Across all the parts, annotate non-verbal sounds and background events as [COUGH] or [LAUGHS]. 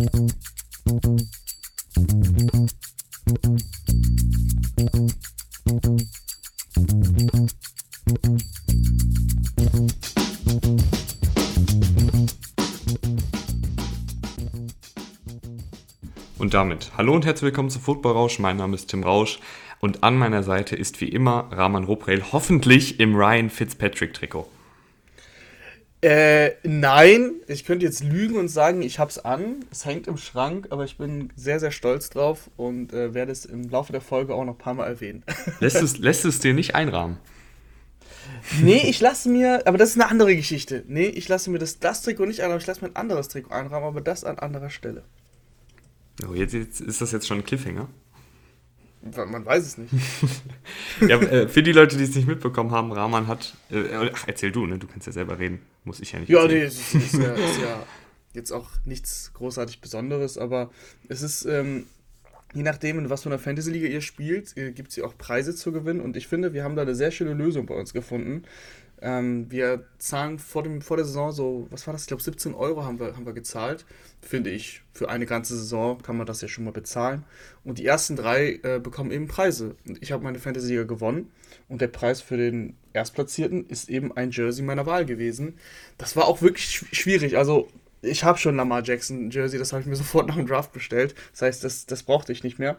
Und damit hallo und herzlich willkommen zu Football Rausch. Mein Name ist Tim Rausch und an meiner Seite ist wie immer Rahman Ruprel, hoffentlich im Ryan Fitzpatrick Trikot. Äh, nein, ich könnte jetzt lügen und sagen, ich hab's an. Es hängt im Schrank, aber ich bin sehr, sehr stolz drauf und äh, werde es im Laufe der Folge auch noch ein paar Mal erwähnen. [LAUGHS] Lässt es, lässt es dir nicht einrahmen? Nee, ich lasse mir, aber das ist eine andere Geschichte. Nee, ich lasse mir das, das Trikot nicht einrahmen, ich lasse mir ein anderes Trikot einrahmen, aber das an anderer Stelle. Oh, jetzt, jetzt ist das jetzt schon ein Cliffhanger? Man weiß es nicht. [LAUGHS] ja, äh, für die Leute, die es nicht mitbekommen haben, Rahman hat. Äh, ach, erzähl du, ne? Du kannst ja selber reden. Muss ich ja nicht. Ja, erzählen. nee, es ist, ist, ja, ist, ja, jetzt auch nichts großartig Besonderes, aber es ist, ähm, je nachdem, in was für einer Fantasy-Liga ihr spielt, äh, gibt es hier auch Preise zu gewinnen. Und ich finde, wir haben da eine sehr schöne Lösung bei uns gefunden. Ähm, wir zahlen vor, dem, vor der Saison so, was war das? Ich glaube, 17 Euro haben wir, haben wir gezahlt. Finde ich, für eine ganze Saison kann man das ja schon mal bezahlen. Und die ersten drei äh, bekommen eben Preise. Und ich habe meine Fantasy-Liga gewonnen. Und der Preis für den Erstplatzierten ist eben ein Jersey meiner Wahl gewesen. Das war auch wirklich schwierig. Also, ich habe schon Lamar Jackson Jersey, das habe ich mir [LAUGHS] sofort nach dem Draft bestellt. Das heißt, das, das brauchte ich nicht mehr.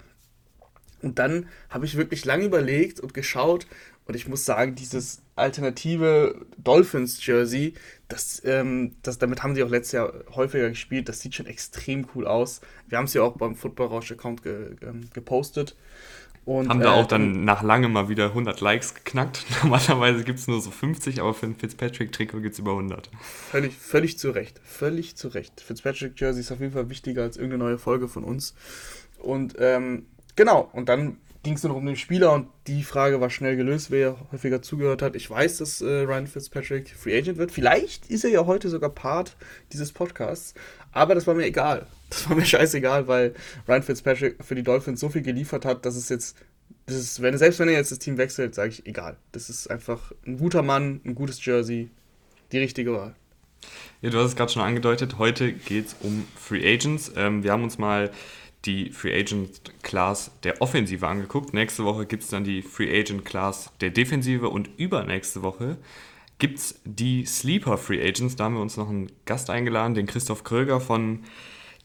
Und dann habe ich wirklich lange überlegt und geschaut, und ich muss sagen, dieses alternative Dolphins-Jersey, das, ähm, das, damit haben sie auch letztes Jahr häufiger gespielt. Das sieht schon extrem cool aus. Wir haben es ja auch beim Football Rausch-Account ge, ähm, gepostet. Und, haben da äh, auch dann nach langem mal wieder 100 Likes geknackt. [LAUGHS] Normalerweise gibt es nur so 50, aber für ein Fitzpatrick-Trikot gibt es über 100. Völlig, völlig zu Recht. Völlig zu Recht. Fitzpatrick-Jersey ist auf jeden Fall wichtiger als irgendeine neue Folge von uns. Und ähm, genau, und dann ging es nur noch um den Spieler und die Frage war schnell gelöst, wer häufiger zugehört hat. Ich weiß, dass äh, Ryan Fitzpatrick Free Agent wird. Vielleicht ist er ja heute sogar Part dieses Podcasts, aber das war mir egal. Das war mir [LAUGHS] scheißegal, weil Ryan Fitzpatrick für die Dolphins so viel geliefert hat, dass es jetzt, das ist, wenn, selbst wenn er jetzt das Team wechselt, sage ich egal. Das ist einfach ein guter Mann, ein gutes Jersey, die richtige Wahl. Ja, du hast es gerade schon angedeutet. Heute geht es um Free Agents. Ähm, wir haben uns mal die Free Agent Class der Offensive angeguckt. Nächste Woche gibt es dann die Free Agent Class der Defensive und übernächste Woche gibt es die Sleeper Free Agents. Da haben wir uns noch einen Gast eingeladen, den Christoph Kröger von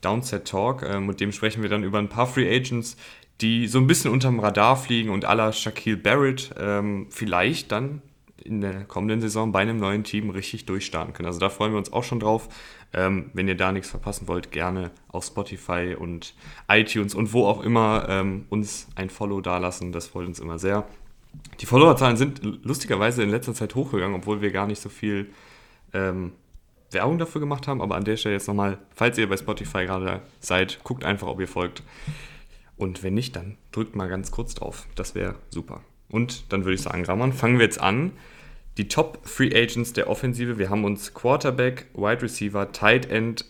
Downset Talk. Ähm, mit dem sprechen wir dann über ein paar Free Agents, die so ein bisschen unterm Radar fliegen und aller Shaquille Barrett ähm, vielleicht dann in der kommenden Saison bei einem neuen Team richtig durchstarten können. Also da freuen wir uns auch schon drauf. Ähm, wenn ihr da nichts verpassen wollt, gerne auf Spotify und iTunes und wo auch immer ähm, uns ein Follow dalassen. Das freut uns immer sehr. Die Followerzahlen sind lustigerweise in letzter Zeit hochgegangen, obwohl wir gar nicht so viel ähm, Werbung dafür gemacht haben. Aber an der Stelle jetzt nochmal, falls ihr bei Spotify gerade seid, guckt einfach, ob ihr folgt. Und wenn nicht, dann drückt mal ganz kurz drauf. Das wäre super. Und dann würde ich sagen, Raman, fangen wir jetzt an die Top Free Agents der Offensive. Wir haben uns Quarterback, Wide Receiver, Tight End,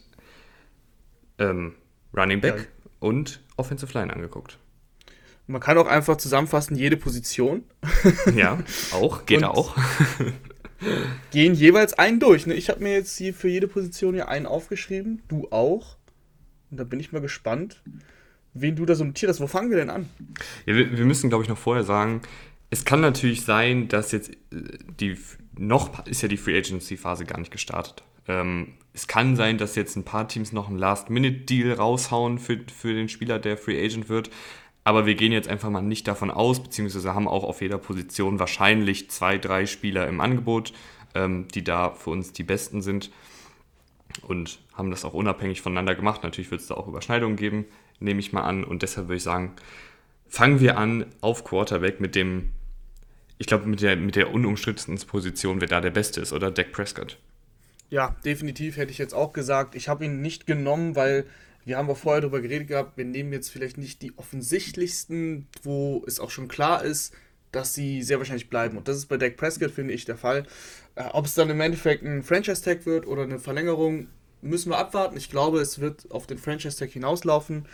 ähm, Running Back ja. und Offensive Line angeguckt. Man kann auch einfach zusammenfassen, jede Position. [LAUGHS] ja, auch, geht auch. [LAUGHS] gehen jeweils einen durch. Ne? Ich habe mir jetzt hier für jede Position hier einen aufgeschrieben, du auch. Und da bin ich mal gespannt, wen du da so notiert hast. Wo fangen wir denn an? Ja, wir, wir müssen, glaube ich, noch vorher sagen, es kann natürlich sein, dass jetzt äh, die noch ist ja die Free Agency Phase gar nicht gestartet. Ähm, es kann sein, dass jetzt ein paar Teams noch einen Last-Minute-Deal raushauen für, für den Spieler, der Free Agent wird. Aber wir gehen jetzt einfach mal nicht davon aus, beziehungsweise haben auch auf jeder Position wahrscheinlich zwei, drei Spieler im Angebot, ähm, die da für uns die besten sind. Und haben das auch unabhängig voneinander gemacht. Natürlich wird es da auch Überschneidungen geben, nehme ich mal an. Und deshalb würde ich sagen, fangen wir an auf Quarterback mit dem ich glaube, mit der, mit der unumstrittensten Position, wer da der Beste ist, oder? Dak Prescott. Ja, definitiv hätte ich jetzt auch gesagt. Ich habe ihn nicht genommen, weil wir haben auch vorher darüber geredet gehabt, wir nehmen jetzt vielleicht nicht die offensichtlichsten, wo es auch schon klar ist, dass sie sehr wahrscheinlich bleiben. Und das ist bei Dak Prescott, finde ich, der Fall. Äh, ob es dann im Endeffekt ein Franchise-Tag wird oder eine Verlängerung, müssen wir abwarten. Ich glaube, es wird auf den Franchise-Tag hinauslaufen.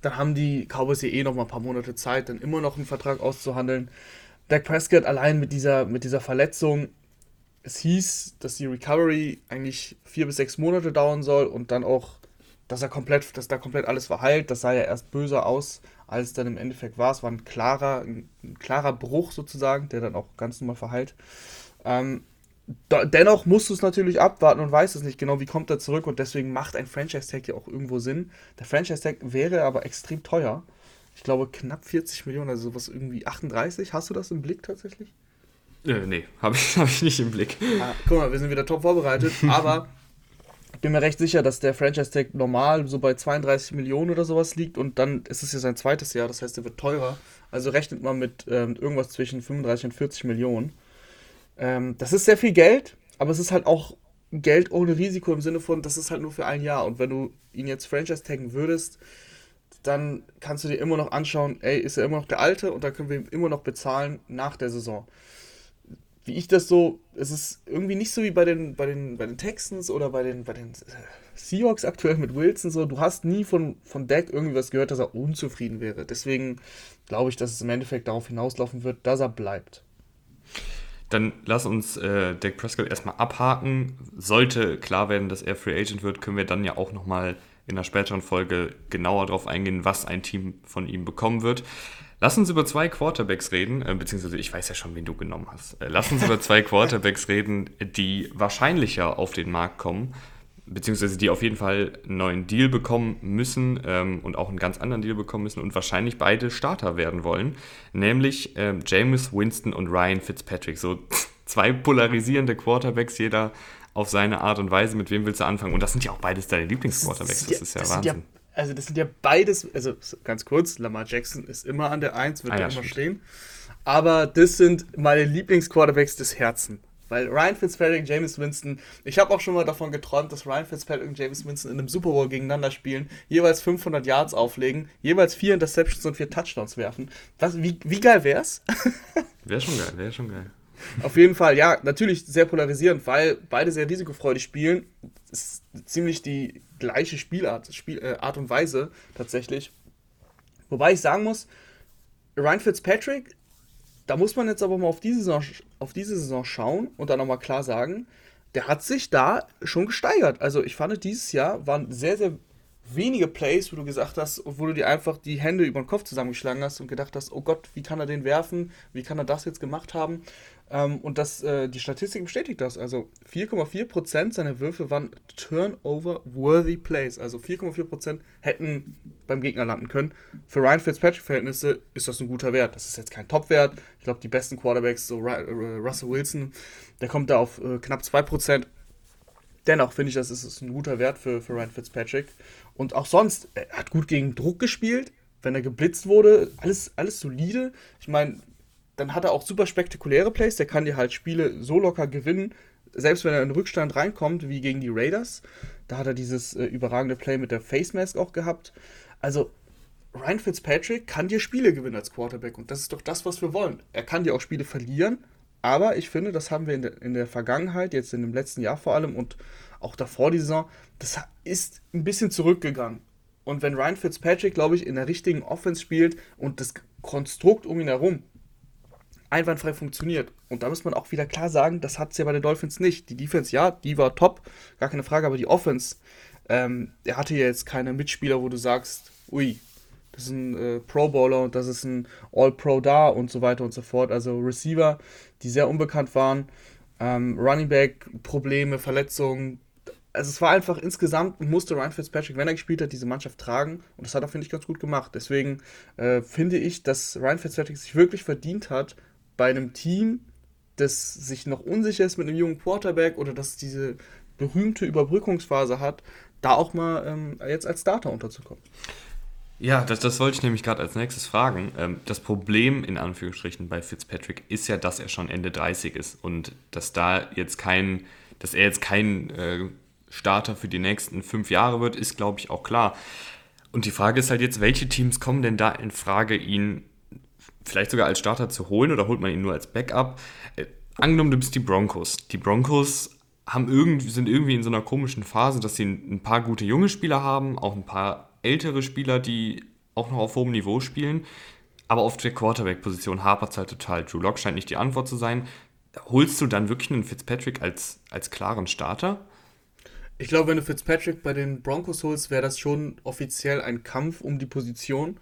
Dann haben die Cowboys hier eh noch mal ein paar Monate Zeit, dann immer noch einen Vertrag auszuhandeln. Dak Prescott allein mit dieser, mit dieser Verletzung, es hieß, dass die Recovery eigentlich vier bis sechs Monate dauern soll und dann auch dass er komplett, dass da komplett alles verheilt. Das sah ja erst böser aus, als es dann im Endeffekt war. Es war ein klarer, ein, ein klarer Bruch sozusagen, der dann auch ganz normal verheilt. Ähm, dennoch musst du es natürlich abwarten und weißt es nicht genau, wie kommt er zurück und deswegen macht ein Franchise-Tag ja auch irgendwo Sinn. Der Franchise-Tag wäre aber extrem teuer. Ich glaube knapp 40 Millionen, also sowas irgendwie 38. Hast du das im Blick tatsächlich? Äh, nee, [LAUGHS] habe ich, hab ich nicht im Blick. Ah, guck mal, wir sind wieder top vorbereitet, [LAUGHS] aber ich bin mir recht sicher, dass der Franchise-Tag normal so bei 32 Millionen oder sowas liegt und dann ist es ja sein zweites Jahr, das heißt, er wird teurer. Also rechnet man mit ähm, irgendwas zwischen 35 und 40 Millionen. Ähm, das ist sehr viel Geld, aber es ist halt auch Geld ohne Risiko im Sinne von, das ist halt nur für ein Jahr. Und wenn du ihn jetzt Franchise taggen würdest, dann kannst du dir immer noch anschauen, ey, ist er immer noch der Alte und dann können wir ihm immer noch bezahlen nach der Saison. Wie ich das so, es ist irgendwie nicht so wie bei den, bei den, bei den Texans oder bei den, bei den äh, Seahawks aktuell mit Wilson so, du hast nie von, von Deck irgendwie was gehört, dass er unzufrieden wäre. Deswegen glaube ich, dass es im Endeffekt darauf hinauslaufen wird, dass er bleibt. Dann lass uns äh, Dak Prescott erstmal abhaken. Sollte klar werden, dass er Free Agent wird, können wir dann ja auch nochmal in einer späteren Folge genauer darauf eingehen, was ein Team von ihm bekommen wird. Lass uns über zwei Quarterbacks reden, äh, beziehungsweise ich weiß ja schon, wen du genommen hast. Äh, lass uns über zwei [LAUGHS] Quarterbacks reden, die wahrscheinlicher auf den Markt kommen beziehungsweise die auf jeden Fall einen neuen Deal bekommen müssen ähm, und auch einen ganz anderen Deal bekommen müssen und wahrscheinlich beide Starter werden wollen, nämlich ähm, James Winston und Ryan Fitzpatrick. So [LAUGHS] zwei polarisierende Quarterbacks, jeder auf seine Art und Weise. Mit wem willst du anfangen? Und das sind ja auch beides deine Lieblingsquarterbacks. Das, ist ja, das ist ja Wahnsinn. Ja, also das sind ja beides, also ganz kurz, Lamar Jackson ist immer an der Eins, wird ah, ja, immer stimmt. stehen. Aber das sind meine Lieblingsquarterbacks des Herzens. Weil Ryan Fitzpatrick, James Winston, ich habe auch schon mal davon geträumt, dass Ryan Fitzpatrick und James Winston in einem Super Bowl gegeneinander spielen, jeweils 500 Yards auflegen, jeweils vier Interceptions und vier Touchdowns werfen. Was, wie, wie geil wär's? [LAUGHS] wäre schon geil, wäre schon geil. Auf jeden Fall, ja, natürlich sehr polarisierend, weil beide sehr risikofreudig spielen. Ist ziemlich die gleiche Spielart, Spiel, äh, Art und Weise tatsächlich. Wobei ich sagen muss, Ryan Fitzpatrick da muss man jetzt aber mal auf diese Saison, auf diese Saison schauen und dann nochmal klar sagen, der hat sich da schon gesteigert. Also ich fand, dieses Jahr waren sehr, sehr wenige Plays, wo du gesagt hast, wo du dir einfach die Hände über den Kopf zusammengeschlagen hast und gedacht hast, oh Gott, wie kann er den werfen? Wie kann er das jetzt gemacht haben? Ähm, und das, äh, die Statistik bestätigt das. Also 4,4% seiner Würfe waren Turnover-worthy Plays. Also 4,4% hätten beim Gegner landen können. Für Ryan Fitzpatrick-Verhältnisse ist das ein guter Wert. Das ist jetzt kein Top-Wert. Ich glaube, die besten Quarterbacks, so äh, Russell Wilson, der kommt da auf äh, knapp 2%. Dennoch finde ich, das ist ein guter Wert für, für Ryan Fitzpatrick. Und auch sonst, er hat gut gegen Druck gespielt. Wenn er geblitzt wurde, alles, alles solide. Ich meine, dann hat er auch super spektakuläre Plays. Der kann dir halt Spiele so locker gewinnen, selbst wenn er in Rückstand reinkommt, wie gegen die Raiders. Da hat er dieses äh, überragende Play mit der Face Mask auch gehabt. Also, Ryan Fitzpatrick kann dir Spiele gewinnen als Quarterback und das ist doch das, was wir wollen. Er kann dir auch Spiele verlieren, aber ich finde, das haben wir in der, in der Vergangenheit, jetzt in dem letzten Jahr vor allem und auch davor die Saison, das ist ein bisschen zurückgegangen. Und wenn Ryan Fitzpatrick, glaube ich, in der richtigen Offense spielt und das Konstrukt um ihn herum einwandfrei funktioniert. Und da muss man auch wieder klar sagen, das hat es ja bei den Dolphins nicht. Die Defense, ja, die war top, gar keine Frage, aber die Offense, ähm, er hatte ja jetzt keine Mitspieler, wo du sagst, ui, das ist ein äh, Pro Bowler und das ist ein All-Pro da und so weiter und so fort. Also Receiver, die sehr unbekannt waren, ähm, Running Back, Probleme, Verletzungen. Also es war einfach insgesamt, musste Ryan Fitzpatrick, wenn er gespielt hat, diese Mannschaft tragen und das hat er, finde ich, ganz gut gemacht. Deswegen äh, finde ich, dass Ryan Fitzpatrick sich wirklich verdient hat, bei einem Team, das sich noch unsicher ist mit einem jungen Quarterback oder das diese berühmte Überbrückungsphase hat, da auch mal ähm, jetzt als Starter unterzukommen. Ja, das, das wollte ich nämlich gerade als nächstes fragen. Ähm, das Problem in Anführungsstrichen bei Fitzpatrick ist ja, dass er schon Ende 30 ist und dass da jetzt kein, dass er jetzt kein äh, Starter für die nächsten fünf Jahre wird, ist glaube ich auch klar. Und die Frage ist halt jetzt, welche Teams kommen denn da in Frage, ihn vielleicht sogar als Starter zu holen oder holt man ihn nur als Backup? Äh, angenommen, du bist die Broncos. Die Broncos haben irgendwie, sind irgendwie in so einer komischen Phase, dass sie ein, paar gute junge Spieler haben, auch ein paar ältere Spieler, die auch noch auf hohem Niveau spielen. Aber auf der Quarterback-Position hapert es halt total. Drew Lock scheint nicht die Antwort zu sein. Holst du dann wirklich einen Fitzpatrick als, als klaren Starter? Ich glaube, wenn du Fitzpatrick bei den Broncos holst, wäre das schon offiziell ein Kampf um die Position.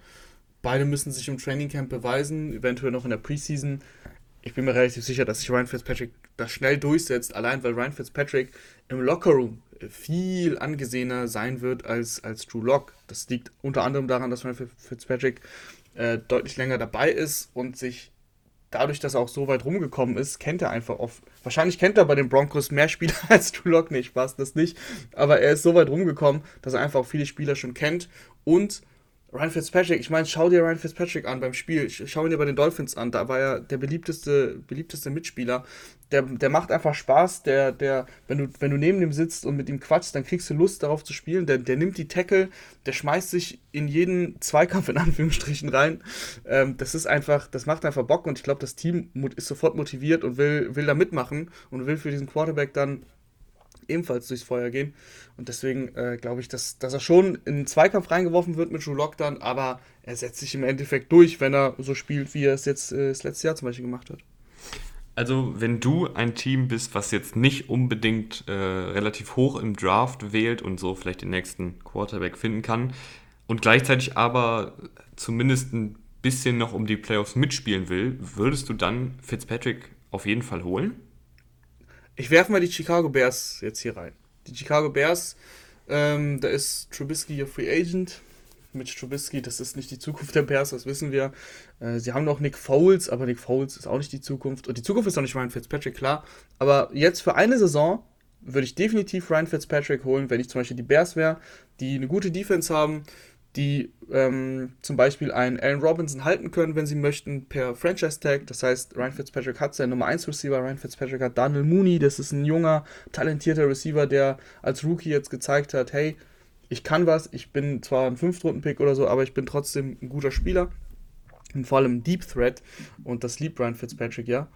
Beide müssen sich im Trainingcamp beweisen, eventuell noch in der Preseason. Ich bin mir relativ sicher, dass sich Ryan Fitzpatrick das schnell durchsetzt, allein weil Ryan Fitzpatrick im Lockerroom viel angesehener sein wird als, als Drew Lock. Das liegt unter anderem daran, dass Ryan Fitzpatrick äh, deutlich länger dabei ist und sich dadurch, dass er auch so weit rumgekommen ist, kennt er einfach oft. Wahrscheinlich kennt er bei den Broncos mehr Spieler [LAUGHS] als Drew Lock. Nee, Spaß, das nicht. Aber er ist so weit rumgekommen, dass er einfach auch viele Spieler schon kennt und Ryan Fitzpatrick, ich meine, schau dir Ryan Fitzpatrick an beim Spiel. Schau ihn dir bei den Dolphins an. Da war er der beliebteste, beliebteste Mitspieler. Der, der macht einfach Spaß. Der, der, wenn du, wenn du neben ihm sitzt und mit ihm quatschst, dann kriegst du Lust darauf zu spielen. Der, der nimmt die Tackle, der schmeißt sich in jeden Zweikampf in Anführungsstrichen rein. Ähm, das ist einfach, das macht einfach Bock und ich glaube, das Team ist sofort motiviert und will, will da mitmachen und will für diesen Quarterback dann ebenfalls durchs Feuer gehen. Und deswegen äh, glaube ich, dass, dass er schon in den Zweikampf reingeworfen wird mit Drew Lock dann, aber er setzt sich im Endeffekt durch, wenn er so spielt, wie er es jetzt äh, das letzte Jahr zum Beispiel gemacht hat. Also, wenn du ein Team bist, was jetzt nicht unbedingt äh, relativ hoch im Draft wählt und so vielleicht den nächsten Quarterback finden kann und gleichzeitig aber zumindest ein bisschen noch um die Playoffs mitspielen will, würdest du dann Fitzpatrick auf jeden Fall holen? Ich werfe mal die Chicago Bears jetzt hier rein. Die Chicago Bears, ähm, da ist Trubisky ihr Free Agent. Mit Trubisky, das ist nicht die Zukunft der Bears, das wissen wir. Äh, sie haben noch Nick Foles, aber Nick Foles ist auch nicht die Zukunft. Und die Zukunft ist auch nicht Ryan Fitzpatrick, klar. Aber jetzt für eine Saison würde ich definitiv Ryan Fitzpatrick holen, wenn ich zum Beispiel die Bears wäre, die eine gute Defense haben, die ähm, zum Beispiel einen Allen Robinson halten können, wenn sie möchten, per Franchise-Tag. Das heißt, Ryan Fitzpatrick hat seinen Nummer 1 Receiver, Ryan Fitzpatrick hat Daniel Mooney, das ist ein junger, talentierter Receiver, der als Rookie jetzt gezeigt hat, hey, ich kann was, ich bin zwar ein Fünftrunden-Pick oder so, aber ich bin trotzdem ein guter Spieler. Und vor allem Deep Threat. Und das liebt Ryan Fitzpatrick, ja.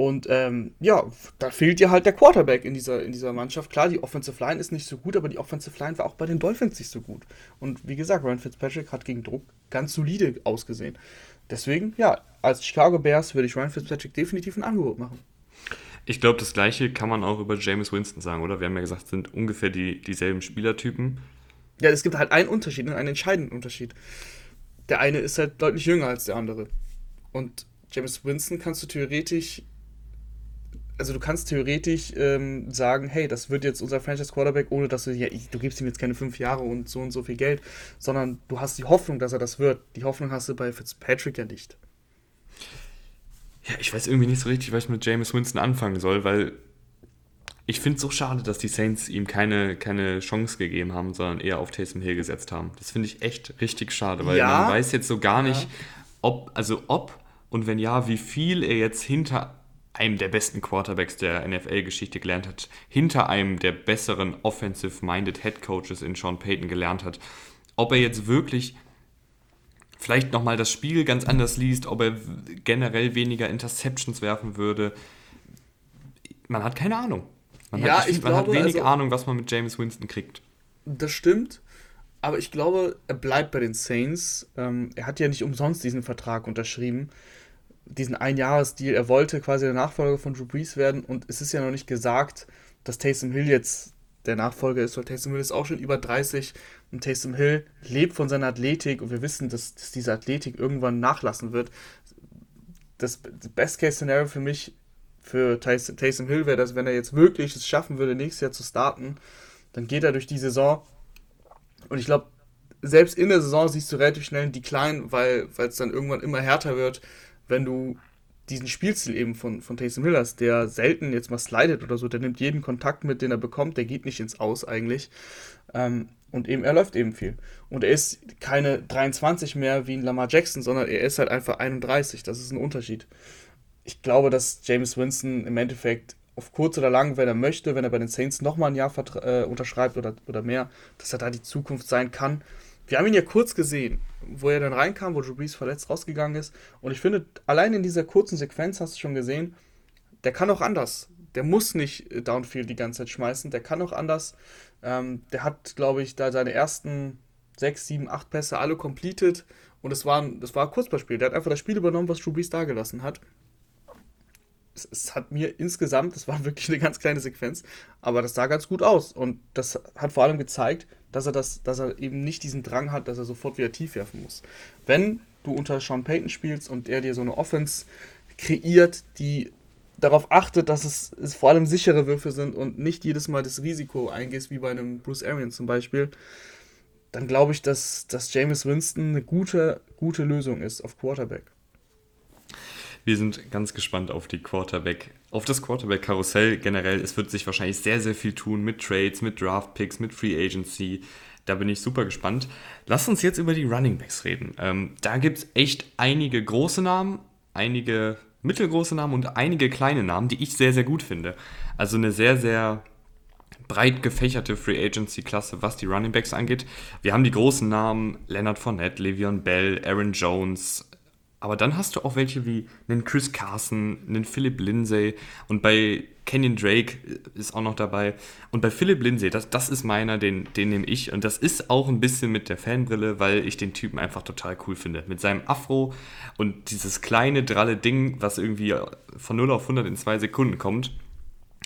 Und ähm, ja, da fehlt dir halt der Quarterback in dieser, in dieser Mannschaft. Klar, die Offensive Line ist nicht so gut, aber die Offensive Line war auch bei den Dolphins nicht so gut. Und wie gesagt, Ryan Fitzpatrick hat gegen Druck ganz solide ausgesehen. Deswegen, ja, als Chicago Bears würde ich Ryan Fitzpatrick definitiv ein Angebot machen. Ich glaube, das gleiche kann man auch über James Winston sagen, oder? Wir haben ja gesagt, es sind ungefähr die, dieselben Spielertypen. Ja, es gibt halt einen Unterschied, einen entscheidenden Unterschied. Der eine ist halt deutlich jünger als der andere. Und James Winston kannst du theoretisch also du kannst theoretisch ähm, sagen, hey, das wird jetzt unser Franchise Quarterback, ohne dass du, ja, du gibst ihm jetzt keine fünf Jahre und so und so viel Geld, sondern du hast die Hoffnung, dass er das wird. Die Hoffnung hast du bei Fitzpatrick ja nicht. Ja, ich weiß irgendwie nicht so richtig, was ich mit James Winston anfangen soll, weil ich finde es so schade, dass die Saints ihm keine, keine Chance gegeben haben, sondern eher auf Taysom Hill gesetzt haben. Das finde ich echt richtig schade, weil ja. man weiß jetzt so gar nicht, ja. ob, also ob und wenn ja, wie viel er jetzt hinter einem der besten Quarterbacks der NFL-Geschichte gelernt hat, hinter einem der besseren offensive-minded Head Coaches in Sean Payton gelernt hat. Ob er jetzt wirklich vielleicht nochmal das Spiel ganz anders liest, ob er generell weniger Interceptions werfen würde. Man hat keine Ahnung. Man, ja, hat, ich, man glaube, hat wenig also, Ahnung, was man mit James Winston kriegt. Das stimmt. Aber ich glaube, er bleibt bei den Saints. Ähm, er hat ja nicht umsonst diesen Vertrag unterschrieben diesen Einjahresdeal. Er wollte quasi der Nachfolger von Drew Brees werden und es ist ja noch nicht gesagt, dass Taysom Hill jetzt der Nachfolger ist, weil Taysom Hill ist auch schon über 30 und Taysom Hill lebt von seiner Athletik und wir wissen, dass, dass diese Athletik irgendwann nachlassen wird. Das, Best-Case-Szenario für mich, für Taysom Hill wäre, dass wenn er jetzt wirklich es schaffen würde, nächstes Jahr zu starten, dann geht er durch die Saison und ich glaube, selbst in der Saison siehst du relativ schnell einen Decline, weil es dann irgendwann immer härter wird wenn du diesen Spielstil eben von, von Taysom Hill hast, der selten jetzt mal slidet oder so, der nimmt jeden Kontakt mit, den er bekommt, der geht nicht ins Aus eigentlich. Ähm, und eben, er läuft eben viel. Und er ist keine 23 mehr wie ein Lamar Jackson, sondern er ist halt einfach 31. Das ist ein Unterschied. Ich glaube, dass James Winston im Endeffekt auf kurz oder lang, wenn er möchte, wenn er bei den Saints nochmal ein Jahr äh, unterschreibt oder, oder mehr, dass er da die Zukunft sein kann. Wir haben ihn ja kurz gesehen, wo er dann reinkam, wo Drew Brees verletzt rausgegangen ist. Und ich finde, allein in dieser kurzen Sequenz hast du schon gesehen, der kann auch anders. Der muss nicht äh, Downfield die ganze Zeit schmeißen, der kann auch anders. Ähm, der hat, glaube ich, da seine ersten sechs, sieben, acht Pässe alle completed. Und das war, das war ein Kurzbeispiel. Der hat einfach das Spiel übernommen, was Drew Brees da gelassen hat. Es, es, hat mir insgesamt, das war [LAUGHS] wirklich eine ganz kleine Sequenz, aber das sah ganz gut aus. Und das hat vor allem gezeigt, dass er, das, dass er eben nicht diesen Drang hat, dass er sofort wieder tief werfen muss. Wenn du unter Sean Payton spielst und er dir so eine Offense kreiert, die darauf achtet, dass es, es vor allem sichere Würfe sind und nicht jedes Mal das Risiko eingehst, wie bei einem Bruce Arians zum Beispiel, dann glaube ich, dass, dass James Winston eine gute, gute Lösung ist auf Quarterback. Wir sind ganz gespannt auf die Quarterback, auf das Quarterback-Karussell generell. Es wird sich wahrscheinlich sehr, sehr viel tun mit Trades, mit Draft-Picks, mit Free Agency. Da bin ich super gespannt. Lass uns jetzt über die Running Backs reden. Ähm, da gibt es echt einige große Namen, einige mittelgroße Namen und einige kleine Namen, die ich sehr, sehr gut finde. Also eine sehr, sehr breit gefächerte Free Agency Klasse, was die Running Backs angeht. Wir haben die großen Namen Leonard Fournette, Le'Veon Bell, Aaron Jones, aber dann hast du auch welche wie einen Chris Carson, einen Philip Lindsay und bei Kenyon Drake ist auch noch dabei. Und bei Philip Lindsay, das, das ist meiner, den, den nehme ich. Und das ist auch ein bisschen mit der Fanbrille, weil ich den Typen einfach total cool finde. Mit seinem Afro und dieses kleine, dralle Ding, was irgendwie von 0 auf 100 in zwei Sekunden kommt.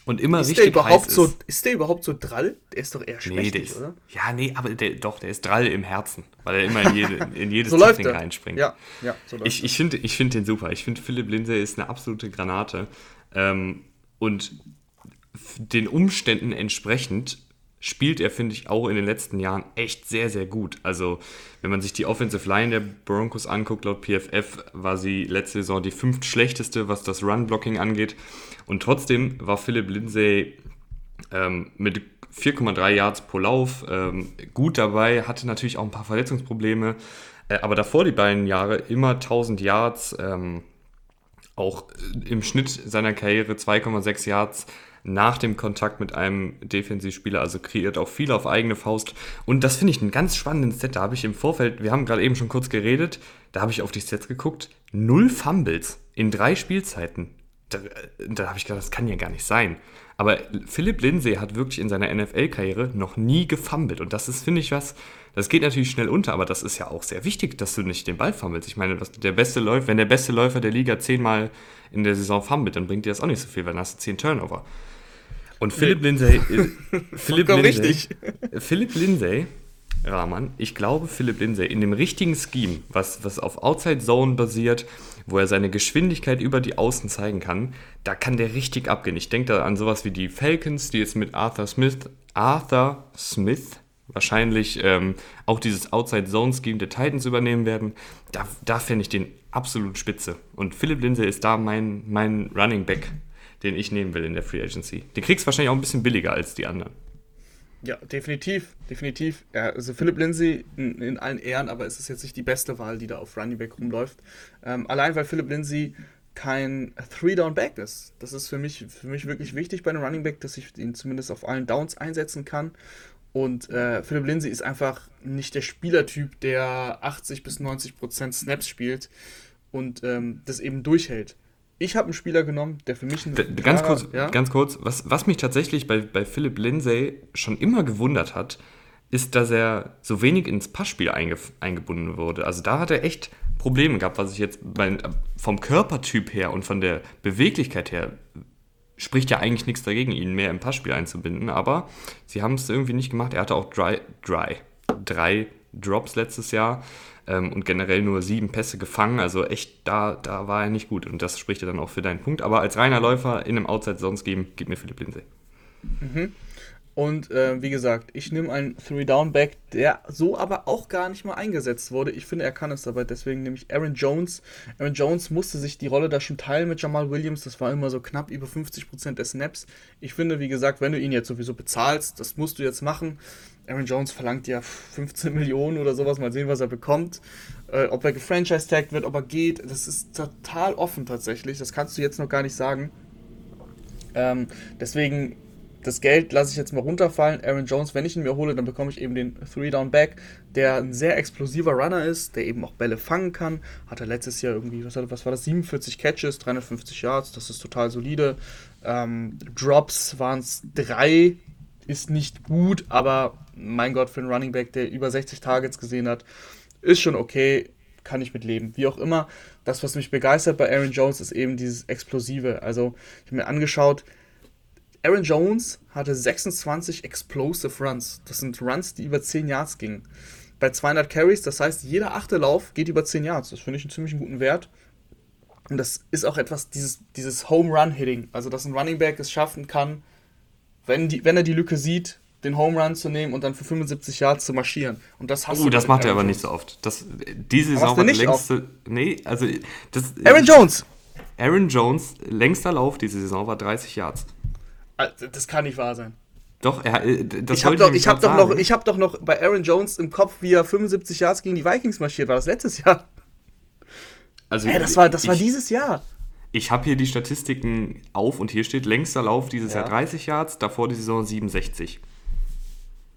Und immer ist richtig der überhaupt so, Ist der überhaupt so drall? Der ist doch eher schmächtig, nee, ist, oder? Ja, nee, aber der, doch, der ist drall im Herzen, weil er immer in, jede, in [LAUGHS] jedes so Tackling reinspringt. Ja, ja, so läuft Ich, ich finde ich find den super. Ich finde, Philipp Lindsay ist eine absolute Granate. Ähm, und den Umständen entsprechend spielt er, finde ich, auch in den letzten Jahren echt sehr, sehr gut. Also, wenn man sich die Offensive Line der Broncos anguckt, laut PFF war sie letzte Saison die fünft schlechteste, was das Run-Blocking angeht. Und trotzdem war Philip Lindsay ähm, mit 4,3 Yards pro Lauf ähm, gut dabei, hatte natürlich auch ein paar Verletzungsprobleme, äh, aber davor die beiden Jahre immer 1000 Yards, ähm, auch im Schnitt seiner Karriere 2,6 Yards nach dem Kontakt mit einem Defensivspieler, also kreiert auch viel auf eigene Faust. Und das finde ich einen ganz spannenden Set. Da habe ich im Vorfeld, wir haben gerade eben schon kurz geredet, da habe ich auf die Sets geguckt. Null Fumbles in drei Spielzeiten. Da, da habe ich gedacht, das kann ja gar nicht sein. Aber Philipp Lindsay hat wirklich in seiner NFL-Karriere noch nie gefummelt. Und das ist, finde ich, was, das geht natürlich schnell unter, aber das ist ja auch sehr wichtig, dass du nicht den Ball fummelst. Ich meine, der beste Läufer, wenn der beste Läufer der Liga zehnmal in der Saison fummelt, dann bringt dir das auch nicht so viel, weil dann hast du zehn Turnover. Und Philipp nee. Lindsay. [LAUGHS] Philipp Lindsay. Richtig. Philipp Lindsay, Rahman, ich glaube, Philipp Lindsay in dem richtigen Scheme, was, was auf Outside Zone basiert, wo er seine Geschwindigkeit über die Außen zeigen kann, da kann der richtig abgehen. Ich denke da an sowas wie die Falcons, die jetzt mit Arthur Smith, Arthur Smith wahrscheinlich ähm, auch dieses Outside Zone Scheme der Titans übernehmen werden. Da, da fände ich den absolut spitze. Und Philipp Lindsay ist da mein, mein Running Back den ich nehmen will in der Free Agency. Den kriegst du wahrscheinlich auch ein bisschen billiger als die anderen. Ja, definitiv, definitiv. Ja, also Philipp Lindsay in, in, allen Ehren, aber es ist jetzt nicht die beste Wahl, die da auf Running Back rumläuft. Ähm, allein weil Philipp Lindsay kein Three-Down-Back ist. Das ist für mich, für mich wirklich wichtig bei einem Running Back, dass ich ihn zumindest auf allen Downs einsetzen kann. Und äh, Philipp Lindsay ist einfach nicht der Spielertyp, der 80 bis 90 Prozent Snaps spielt und ähm, das eben durchhält ich habe einen Spieler genommen, der für mich ein. Ganz klarer, kurz, ja? ganz kurz was, was mich tatsächlich bei, bei Philipp Lindsay schon immer gewundert hat, ist, dass er so wenig ins Passspiel einge, eingebunden wurde. Also da hat er echt Probleme gehabt, was ich jetzt mein, vom Körpertyp her und von der Beweglichkeit her spricht ja eigentlich nichts dagegen, ihn mehr im Passspiel einzubinden. Aber sie haben es irgendwie nicht gemacht. Er hatte auch dry, dry, drei Drops letztes Jahr ähm, und generell nur sieben Pässe gefangen. Also echt, da, da war er nicht gut. Und das spricht ja dann auch für deinen Punkt. Aber als reiner Läufer in einem Outside-Zones-Game gibt mir Philipp Lindsay. Mhm. Und äh, wie gesagt, ich nehme einen Three-Down-Back, der so aber auch gar nicht mal eingesetzt wurde. Ich finde, er kann es aber, deswegen nehme ich Aaron Jones. Aaron Jones musste sich die Rolle da schon teilen mit Jamal Williams. Das war immer so knapp über 50% der Snaps. Ich finde, wie gesagt, wenn du ihn jetzt sowieso bezahlst, das musst du jetzt machen. Aaron Jones verlangt ja 15 Millionen oder sowas. Mal sehen, was er bekommt. Äh, ob er gefranchise-tagged wird, ob er geht. Das ist total offen tatsächlich. Das kannst du jetzt noch gar nicht sagen. Ähm, deswegen, das Geld lasse ich jetzt mal runterfallen. Aaron Jones, wenn ich ihn mir hole, dann bekomme ich eben den Three-Down-Back, der ein sehr explosiver Runner ist, der eben auch Bälle fangen kann. Hat er letztes Jahr irgendwie, was, was war das, 47 Catches, 350 Yards. Das ist total solide. Ähm, Drops waren es drei ist nicht gut, aber mein Gott, für einen Running Back, der über 60 Targets gesehen hat, ist schon okay. kann ich mit leben. Wie auch immer, das, was mich begeistert bei Aaron Jones, ist eben dieses Explosive. Also, ich habe mir angeschaut, Aaron Jones hatte 26 Explosive Runs. Das sind Runs, die über 10 Yards gingen. Bei 200 Carries, das heißt, jeder achte Lauf geht über 10 Yards. Das finde ich einen ziemlich guten Wert. Und das ist auch etwas, dieses, dieses Home Run Hitting. Also, dass ein Running Back es schaffen kann, wenn, die, wenn er die Lücke sieht, den Home Run zu nehmen und dann für 75 Yards zu marschieren. Und das hast oh, das macht er aber nicht so oft. Das, diese Saison hat längste. Oft? Nee, also. Das, Aaron Jones! Aaron Jones, längster Lauf diese Saison war 30 Yards. Also, das kann nicht wahr sein. Doch, er, äh, das ich habe doch, ich hab doch, noch, ich hab doch noch bei Aaron Jones im Kopf, wie er 75 Yards gegen die Vikings marschiert war. Das letztes Jahr. Also, hey, das war, das ich, war dieses Jahr. Ich habe hier die Statistiken auf und hier steht längster Lauf dieses ja. Jahr 30 Yards, davor die Saison 67.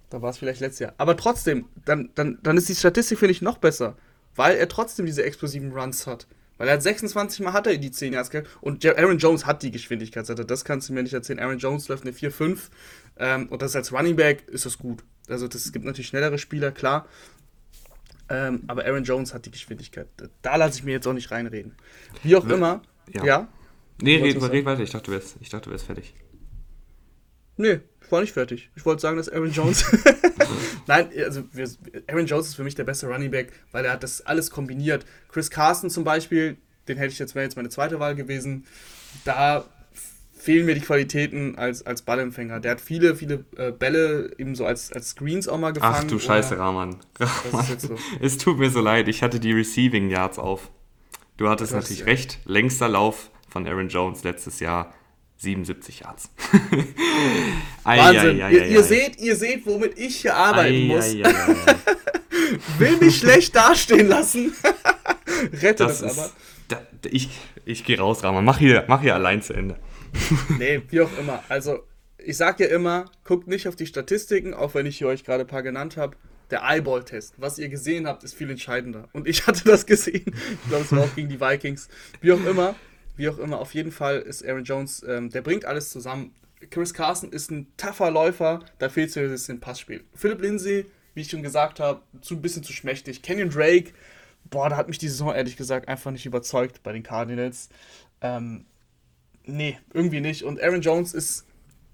Da war es vielleicht letztes Jahr. Aber trotzdem, dann, dann, dann ist die Statistik, finde ich, noch besser. Weil er trotzdem diese explosiven Runs hat. Weil er hat 26 Mal hat er die 10 Yards gehabt. Und Aaron Jones hat die Geschwindigkeit. Das kannst du mir nicht erzählen. Aaron Jones läuft eine 4-5. Ähm, und das als Running Back ist das gut. Also das gibt natürlich schnellere Spieler, klar. Ähm, aber Aaron Jones hat die Geschwindigkeit. Da lasse ich mir jetzt auch nicht reinreden. Wie auch immer. Ja. ja? Nee, red, red weiter. Ich dachte, du wärst, ich dachte, du wärst fertig. Nee, ich war nicht fertig. Ich wollte sagen, dass Aaron Jones. [LAUGHS] [LAUGHS] Nein, also wir, Aaron Jones ist für mich der beste Running Back, weil er hat das alles kombiniert. Chris Carson zum Beispiel, den hätte ich jetzt, wäre jetzt meine zweite Wahl gewesen. Da fehlen mir die Qualitäten als, als Ballempfänger. Der hat viele, viele äh, Bälle eben so als, als Screens auch mal gefangen. Ach du Scheiße, Rahman. [LAUGHS] Rahman. So? Es tut mir so leid, ich hatte die Receiving Yards auf. Du hattest natürlich recht. Längster Lauf von Aaron Jones letztes Jahr 77 Yards. [LAUGHS] Wahnsinn. Ei, ei, ihr, ihr seht, ihr seht, womit ich hier arbeiten muss. [LAUGHS] Will mich schlecht dastehen lassen. [LAUGHS] Rette das, das aber. Da, ich ich gehe raus, Rahman. Mach hier, mach hier allein zu Ende. nee, wie auch immer. Also, ich sag ja immer, guckt nicht auf die Statistiken, auch wenn ich hier euch gerade ein paar genannt habe. Der Eyeball-Test, was ihr gesehen habt, ist viel entscheidender. Und ich hatte das gesehen. Ich glaube, es war auch gegen die Vikings. Wie auch immer, wie auch immer, auf jeden Fall ist Aaron Jones, ähm, der bringt alles zusammen. Chris Carson ist ein tougher Läufer, da fehlt es bisschen Passspiel. Philipp Lindsay, wie ich schon gesagt habe, zu ein bisschen zu schmächtig. Kenyon Drake, boah, da hat mich die Saison ehrlich gesagt einfach nicht überzeugt bei den Cardinals. Ähm, nee, irgendwie nicht. Und Aaron Jones ist,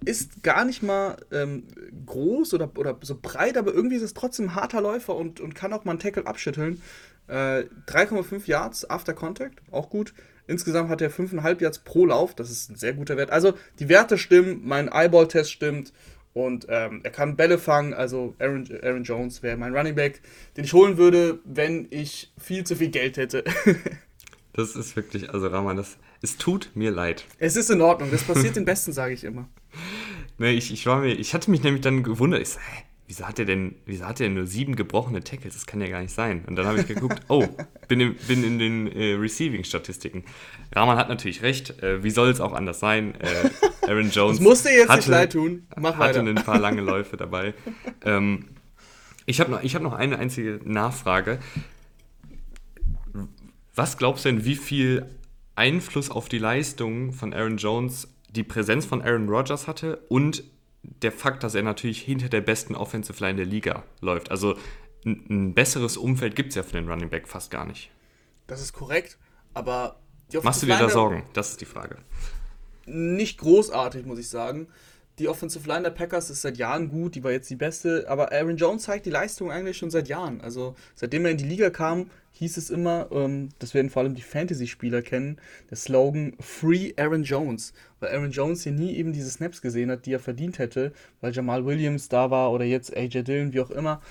ist gar nicht mal ähm, groß oder, oder so breit, aber irgendwie ist es trotzdem ein harter Läufer und, und kann auch mal einen Tackle abschütteln. Äh, 3,5 Yards after Contact, auch gut. Insgesamt hat er 5,5 Yards pro Lauf, das ist ein sehr guter Wert. Also die Werte stimmen, mein Eyeball-Test stimmt und ähm, er kann Bälle fangen. Also Aaron, Aaron Jones wäre mein Running Back, den ich holen würde, wenn ich viel zu viel Geld hätte. [LAUGHS] das ist wirklich, also Rahman, das, es tut mir leid. Es ist in Ordnung, das passiert den Besten, sage ich immer. [LAUGHS] Nee, ich, ich war mir, ich hatte mich nämlich dann gewundert, ich so, hä, wieso hat er denn, wieso hat er nur sieben gebrochene Tackles? Das kann ja gar nicht sein. Und dann habe ich geguckt, oh, bin, in, bin in den äh, Receiving-Statistiken. Rahman hat natürlich recht. Äh, wie soll es auch anders sein? Äh, Aaron [LAUGHS] Jones. das musste jetzt hatte, nicht leid tun. Mach hatte weiter. ein paar lange Läufe dabei. ähm, ich habe noch, hab noch eine einzige Nachfrage. Was glaubst du denn, wie viel Einfluss auf die Leistung von Aaron Jones die Präsenz von Aaron Rodgers hatte und der Fakt, dass er natürlich hinter der besten Offensive Line der Liga läuft. Also ein, ein besseres Umfeld gibt es ja für den Running Back fast gar nicht. Das ist korrekt, aber die Machst du dir da Sorgen? Das ist die Frage. Nicht großartig, muss ich sagen. Die Offensive Line der Packers ist seit Jahren gut, die war jetzt die beste, aber Aaron Jones zeigt die Leistung eigentlich schon seit Jahren. Also seitdem er in die Liga kam, hieß es immer, ähm, das werden vor allem die Fantasy-Spieler kennen, der Slogan Free Aaron Jones, weil Aaron Jones hier nie eben diese Snaps gesehen hat, die er verdient hätte, weil Jamal Williams da war oder jetzt AJ Dillon, wie auch immer.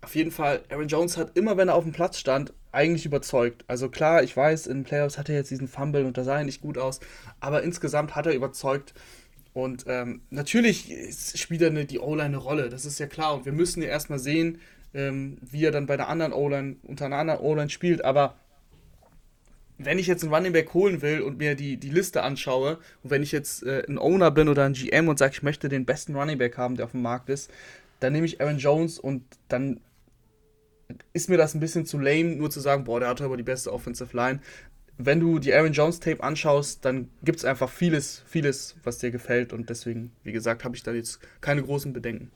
Auf jeden Fall, Aaron Jones hat immer, wenn er auf dem Platz stand, eigentlich überzeugt. Also klar, ich weiß, in Playoffs hat er jetzt diesen Fumble und da sah er nicht gut aus, aber insgesamt hat er überzeugt. Und ähm, natürlich spielt eine, die O-Line eine Rolle, das ist ja klar. Und wir müssen ja erstmal sehen, ähm, wie er dann bei der anderen O-Line, unter einer anderen O-Line spielt. Aber wenn ich jetzt einen Running Back holen will und mir die, die Liste anschaue und wenn ich jetzt äh, ein Owner bin oder ein GM und sage, ich möchte den besten Running Back haben, der auf dem Markt ist, dann nehme ich Aaron Jones und dann ist mir das ein bisschen zu lame, nur zu sagen, boah, der hat aber die beste Offensive Line wenn du die Aaron Jones Tape anschaust, dann gibt es einfach vieles, vieles, was dir gefällt und deswegen, wie gesagt, habe ich da jetzt keine großen Bedenken.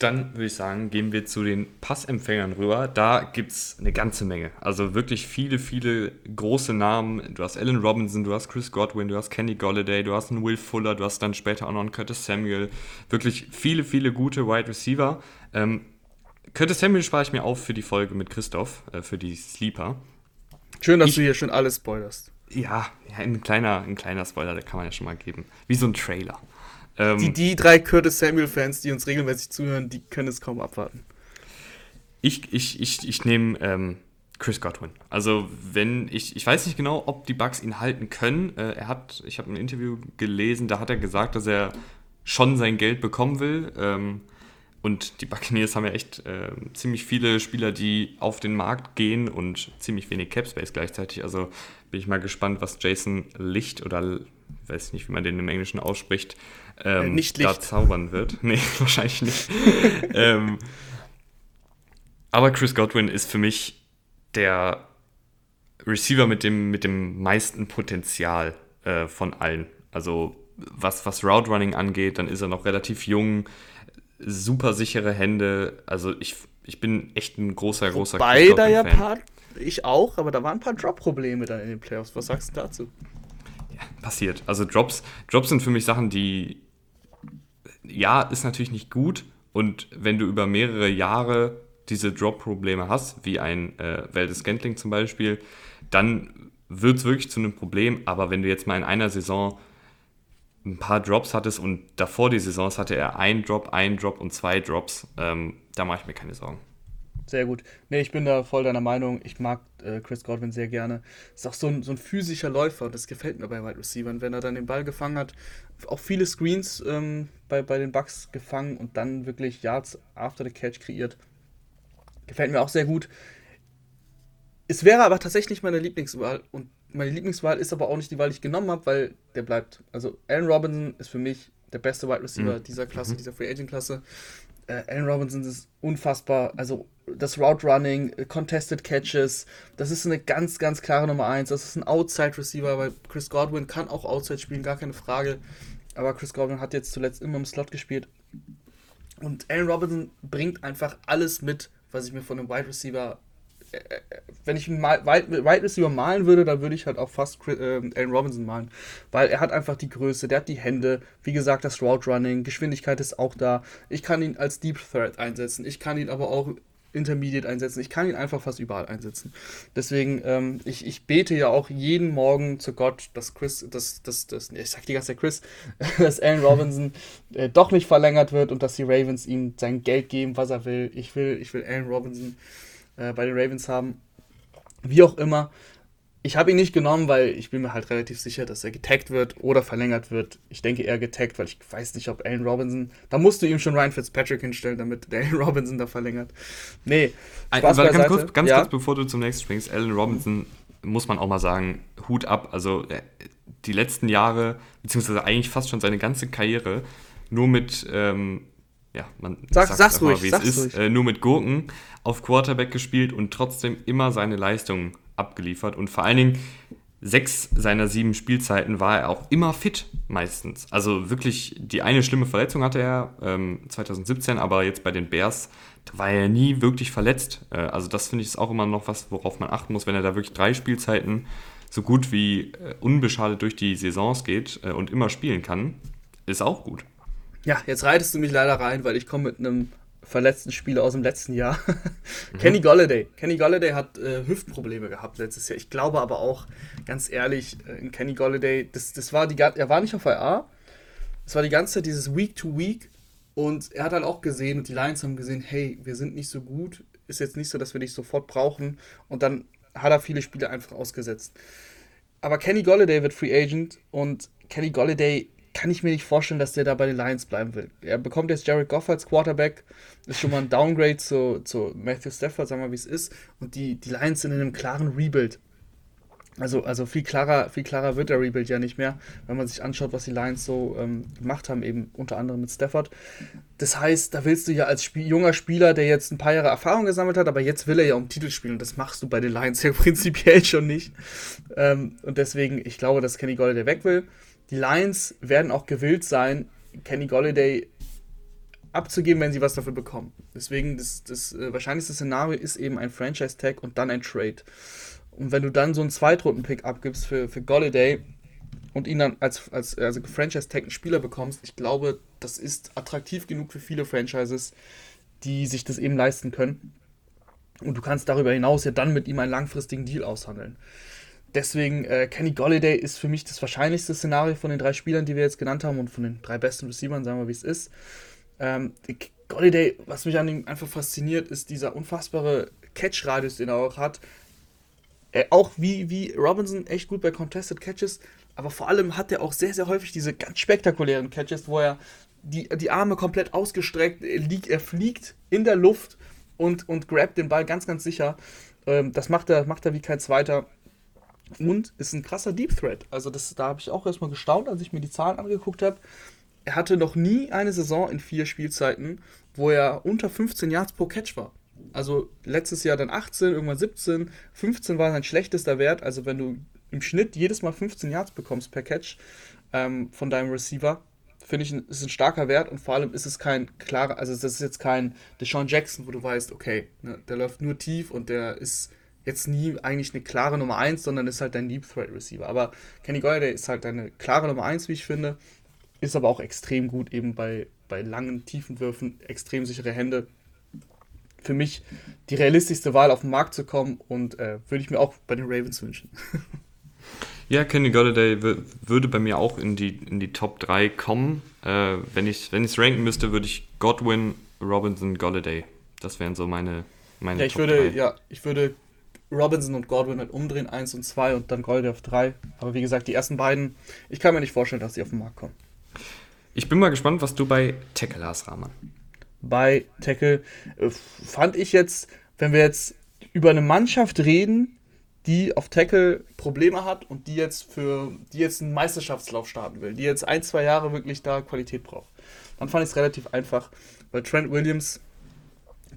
Dann würde ich sagen, gehen wir zu den Passempfängern rüber. Da gibt es eine ganze Menge. Also wirklich viele, viele große Namen. Du hast Alan Robinson, du hast Chris Godwin, du hast Kenny Golladay, du hast einen Will Fuller, du hast dann später auch noch einen Curtis Samuel. Wirklich viele, viele gute Wide Receiver. Ähm, Curtis Samuel spare ich mir auf für die Folge mit Christoph, äh, für die Sleeper. Schön, dass ich, du hier schon alles spoilerst. Ja, ja ein, kleiner, ein kleiner Spoiler, der kann man ja schon mal geben. Wie so ein Trailer. Ähm, die, die drei Curtis Samuel-Fans, die uns regelmäßig zuhören, die können es kaum abwarten. Ich, ich, ich, ich nehme ähm, Chris Godwin. Also, wenn ich, ich weiß nicht genau, ob die Bugs ihn halten können. Äh, er hat, ich habe ein Interview gelesen, da hat er gesagt, dass er schon sein Geld bekommen will. Ähm, und die Buccaneers haben ja echt äh, ziemlich viele Spieler, die auf den Markt gehen und ziemlich wenig Cap Space gleichzeitig. Also bin ich mal gespannt, was Jason Licht oder weiß nicht, wie man den im Englischen ausspricht, ähm, äh, nicht Licht. da zaubern wird. [LAUGHS] Nee, [LAUGHS] wahrscheinlich nicht. ähm, aber Chris Godwin ist für mich der Receiver mit dem, mit dem meisten Potenzial äh, von allen. Also was, was Route Running angeht, dann ist er noch relativ jung super sichere Hände. Also ich, ich bin echt ein großer, großer Wobei da ja paar, ich auch, aber da waren ein paar Drop-Probleme dann in den Playoffs. Was sagst du dazu? Ja, passiert. Also Drops, Drops sind für mich Sachen, die ja, ist natürlich nicht gut. Und wenn du über mehrere Jahre diese Drop-Probleme hast, wie ein äh, Weldes Gentling zum Beispiel, dann wird es wirklich zu einem Problem. Aber wenn du jetzt mal in einer Saison ein paar Drops hattest und davor die Saisons hatte er ein Drop, ein Drop und zwei Drops, ähm, da mache ich mir keine Sorgen. Sehr gut. Nee, ich bin da voll deiner Meinung. Ich mag äh, Chris Godwin sehr gerne. Ist auch so ein, so ein physischer Läufer. Das gefällt mir bei Wide Receivers. Wenn er dann den Ball gefangen hat, auch viele Screens ähm, bei, bei den Bucks gefangen und dann wirklich Yards after the catch kreiert. Gefällt mir auch sehr gut. Es wäre aber tatsächlich meine Lieblingswahl und meine Lieblingswahl ist aber auch nicht die Wahl, die ich genommen habe, weil der bleibt. Also Allen Robinson ist für mich der beste Wide Receiver mhm. dieser Klasse, mhm. dieser Free Agent Klasse. Äh, Allen Robinson ist unfassbar. Also das Route Running, äh, Contested Catches, das ist eine ganz, ganz klare Nummer 1. Das ist ein Outside Receiver, weil Chris Godwin kann auch Outside spielen, gar keine Frage. Aber Chris Godwin hat jetzt zuletzt immer im Slot gespielt. Und Allen Robinson bringt einfach alles mit, was ich mir von einem Wide Receiver wenn ich einen Wide Receiver malen würde, dann würde ich halt auch fast äh, Allen Robinson malen. Weil er hat einfach die Größe, der hat die Hände, wie gesagt, das Route Running, Geschwindigkeit ist auch da. Ich kann ihn als Deep Threat einsetzen, ich kann ihn aber auch Intermediate einsetzen, ich kann ihn einfach fast überall einsetzen. Deswegen, ähm, ich, ich bete ja auch jeden Morgen zu Gott, dass Chris, dass, dass, dass ich sag die ganze Zeit Chris, [LAUGHS] dass Allen Robinson äh, doch nicht verlängert wird und dass die Ravens ihm sein Geld geben, was er will. Ich will, ich will Allen Robinson äh, bei den Ravens haben. Wie auch immer. Ich habe ihn nicht genommen, weil ich bin mir halt relativ sicher, dass er getaggt wird oder verlängert wird. Ich denke eher getaggt, weil ich weiß nicht, ob Allen Robinson. Da musst du ihm schon Ryan Fitzpatrick hinstellen, damit der Allen Robinson da verlängert. Nee. Spaß also, ganz kurz, ganz ja? kurz, bevor du zum nächsten springst. Allen Robinson, muss man auch mal sagen, Hut ab. Also äh, die letzten Jahre, beziehungsweise eigentlich fast schon seine ganze Karriere, nur mit ähm, ja, man Sag, sagt sag's ruhig, wie es ist, äh, nur mit Gurken auf Quarterback gespielt und trotzdem immer seine Leistung abgeliefert und vor allen Dingen sechs seiner sieben Spielzeiten war er auch immer fit meistens. Also wirklich, die eine schlimme Verletzung hatte er ähm, 2017, aber jetzt bei den Bears war er nie wirklich verletzt. Äh, also das finde ich ist auch immer noch was, worauf man achten muss, wenn er da wirklich drei Spielzeiten so gut wie äh, unbeschadet durch die Saisons geht äh, und immer spielen kann, ist auch gut. Ja, jetzt reitest du mich leider rein, weil ich komme mit einem verletzten Spieler aus dem letzten Jahr. mhm. Kenny Golladay. Kenny Golladay hat äh, Hüftprobleme gehabt letztes Jahr. Ich glaube aber auch, ganz ehrlich, äh, in Kenny Golladay, das, das war die, er war nicht auf IA. Es war die ganze Zeit dieses Week to Week. Und er hat dann auch gesehen und die Lions haben gesehen, hey, wir sind nicht so gut. Ist jetzt nicht so, dass wir dich sofort brauchen. Und dann hat er viele Spiele einfach ausgesetzt. Aber Kenny Golladay wird Free Agent und Kenny Golladay kann ich mir nicht vorstellen, dass der da bei den Lions bleiben will. Er bekommt jetzt Jared Goff als Quarterback, ist schon mal ein Downgrade zu, zu Matthew Stafford, sagen wir mal, wie es ist. Und die, die Lions sind in einem klaren Rebuild. Also, also viel, klarer, viel klarer wird der Rebuild ja nicht mehr, wenn man sich anschaut, was die Lions so ähm, gemacht haben, eben unter anderem mit Stafford. Das heißt, da willst du ja als Spiel, junger Spieler, der jetzt ein paar Jahre Erfahrung gesammelt hat, aber jetzt will er ja um Titel spielen und das machst du bei den Lions ja [LAUGHS] prinzipiell schon nicht. Ähm, und deswegen, ich glaube, dass Kenny Golladay weg will. Die Lions werden auch gewillt sein, Kenny Golliday abzugeben, wenn sie was dafür bekommen. Deswegen, das, das äh, wahrscheinlichste Szenario ist eben ein Franchise-Tag und dann ein Trade. Und wenn du dann so einen Zweitrunden-Pick abgibst für, für Golladay und ihn dann als, als also Franchise-Tag einen Spieler bekommst, ich glaube, das ist attraktiv genug für viele Franchises, die sich das eben leisten können. Und du kannst darüber hinaus ja dann mit ihm einen langfristigen Deal aushandeln. Deswegen, äh, Kenny Golliday ist für mich das wahrscheinlichste Szenario von den drei Spielern, die wir jetzt genannt haben und von den drei besten Receivern, sagen wir, wie es ist. Ähm, Golliday, was mich an ihm einfach fasziniert, ist dieser unfassbare Catch-Radius, den er auch hat. Er, auch wie, wie Robinson echt gut bei Contested Catches, aber vor allem hat er auch sehr, sehr häufig diese ganz spektakulären Catches, wo er die, die Arme komplett ausgestreckt, er, liegt, er fliegt in der Luft und, und grabt den Ball ganz, ganz sicher. Ähm, das macht er, macht er wie kein zweiter. Und ist ein krasser Deep Threat. Also das, da habe ich auch erstmal gestaunt, als ich mir die Zahlen angeguckt habe. Er hatte noch nie eine Saison in vier Spielzeiten, wo er unter 15 Yards pro Catch war. Also letztes Jahr dann 18, irgendwann 17, 15 war sein schlechtester Wert. Also wenn du im Schnitt jedes Mal 15 Yards bekommst per Catch ähm, von deinem Receiver, finde ich, ist ein starker Wert und vor allem ist es kein klarer, also das ist jetzt kein Deshaun Jackson, wo du weißt, okay, ne, der läuft nur tief und der ist jetzt nie eigentlich eine klare Nummer 1, sondern ist halt dein Deep Threat Receiver. Aber Kenny Golladay ist halt eine klare Nummer 1, wie ich finde, ist aber auch extrem gut eben bei, bei langen, tiefen Würfen, extrem sichere Hände. Für mich die realistischste Wahl auf den Markt zu kommen und äh, würde ich mir auch bei den Ravens wünschen. [LAUGHS] Ja, Kenny Golladay würde bei mir auch in die, in die Top 3 kommen. Äh, wenn ich es wenn ranken müsste, würde ich Godwin, Robinson, Golladay. Das wären so meine, meine ja, ich Top würde, 3. Ja, ich würde Robinson und Godwin halt umdrehen, 1 und 2 und dann Golladay auf 3. Aber wie gesagt, die ersten beiden, ich kann mir nicht vorstellen, dass sie auf den Markt kommen. Ich bin mal gespannt, was du bei Tackle hast, Rahman. Bei Tackle äh, fand ich jetzt, wenn wir jetzt über eine Mannschaft reden, die auf Tackle Probleme hat und die jetzt für die jetzt einen Meisterschaftslauf starten will, die jetzt ein, zwei Jahre wirklich da Qualität braucht. Dann fand ich es relativ einfach, weil Trent Williams,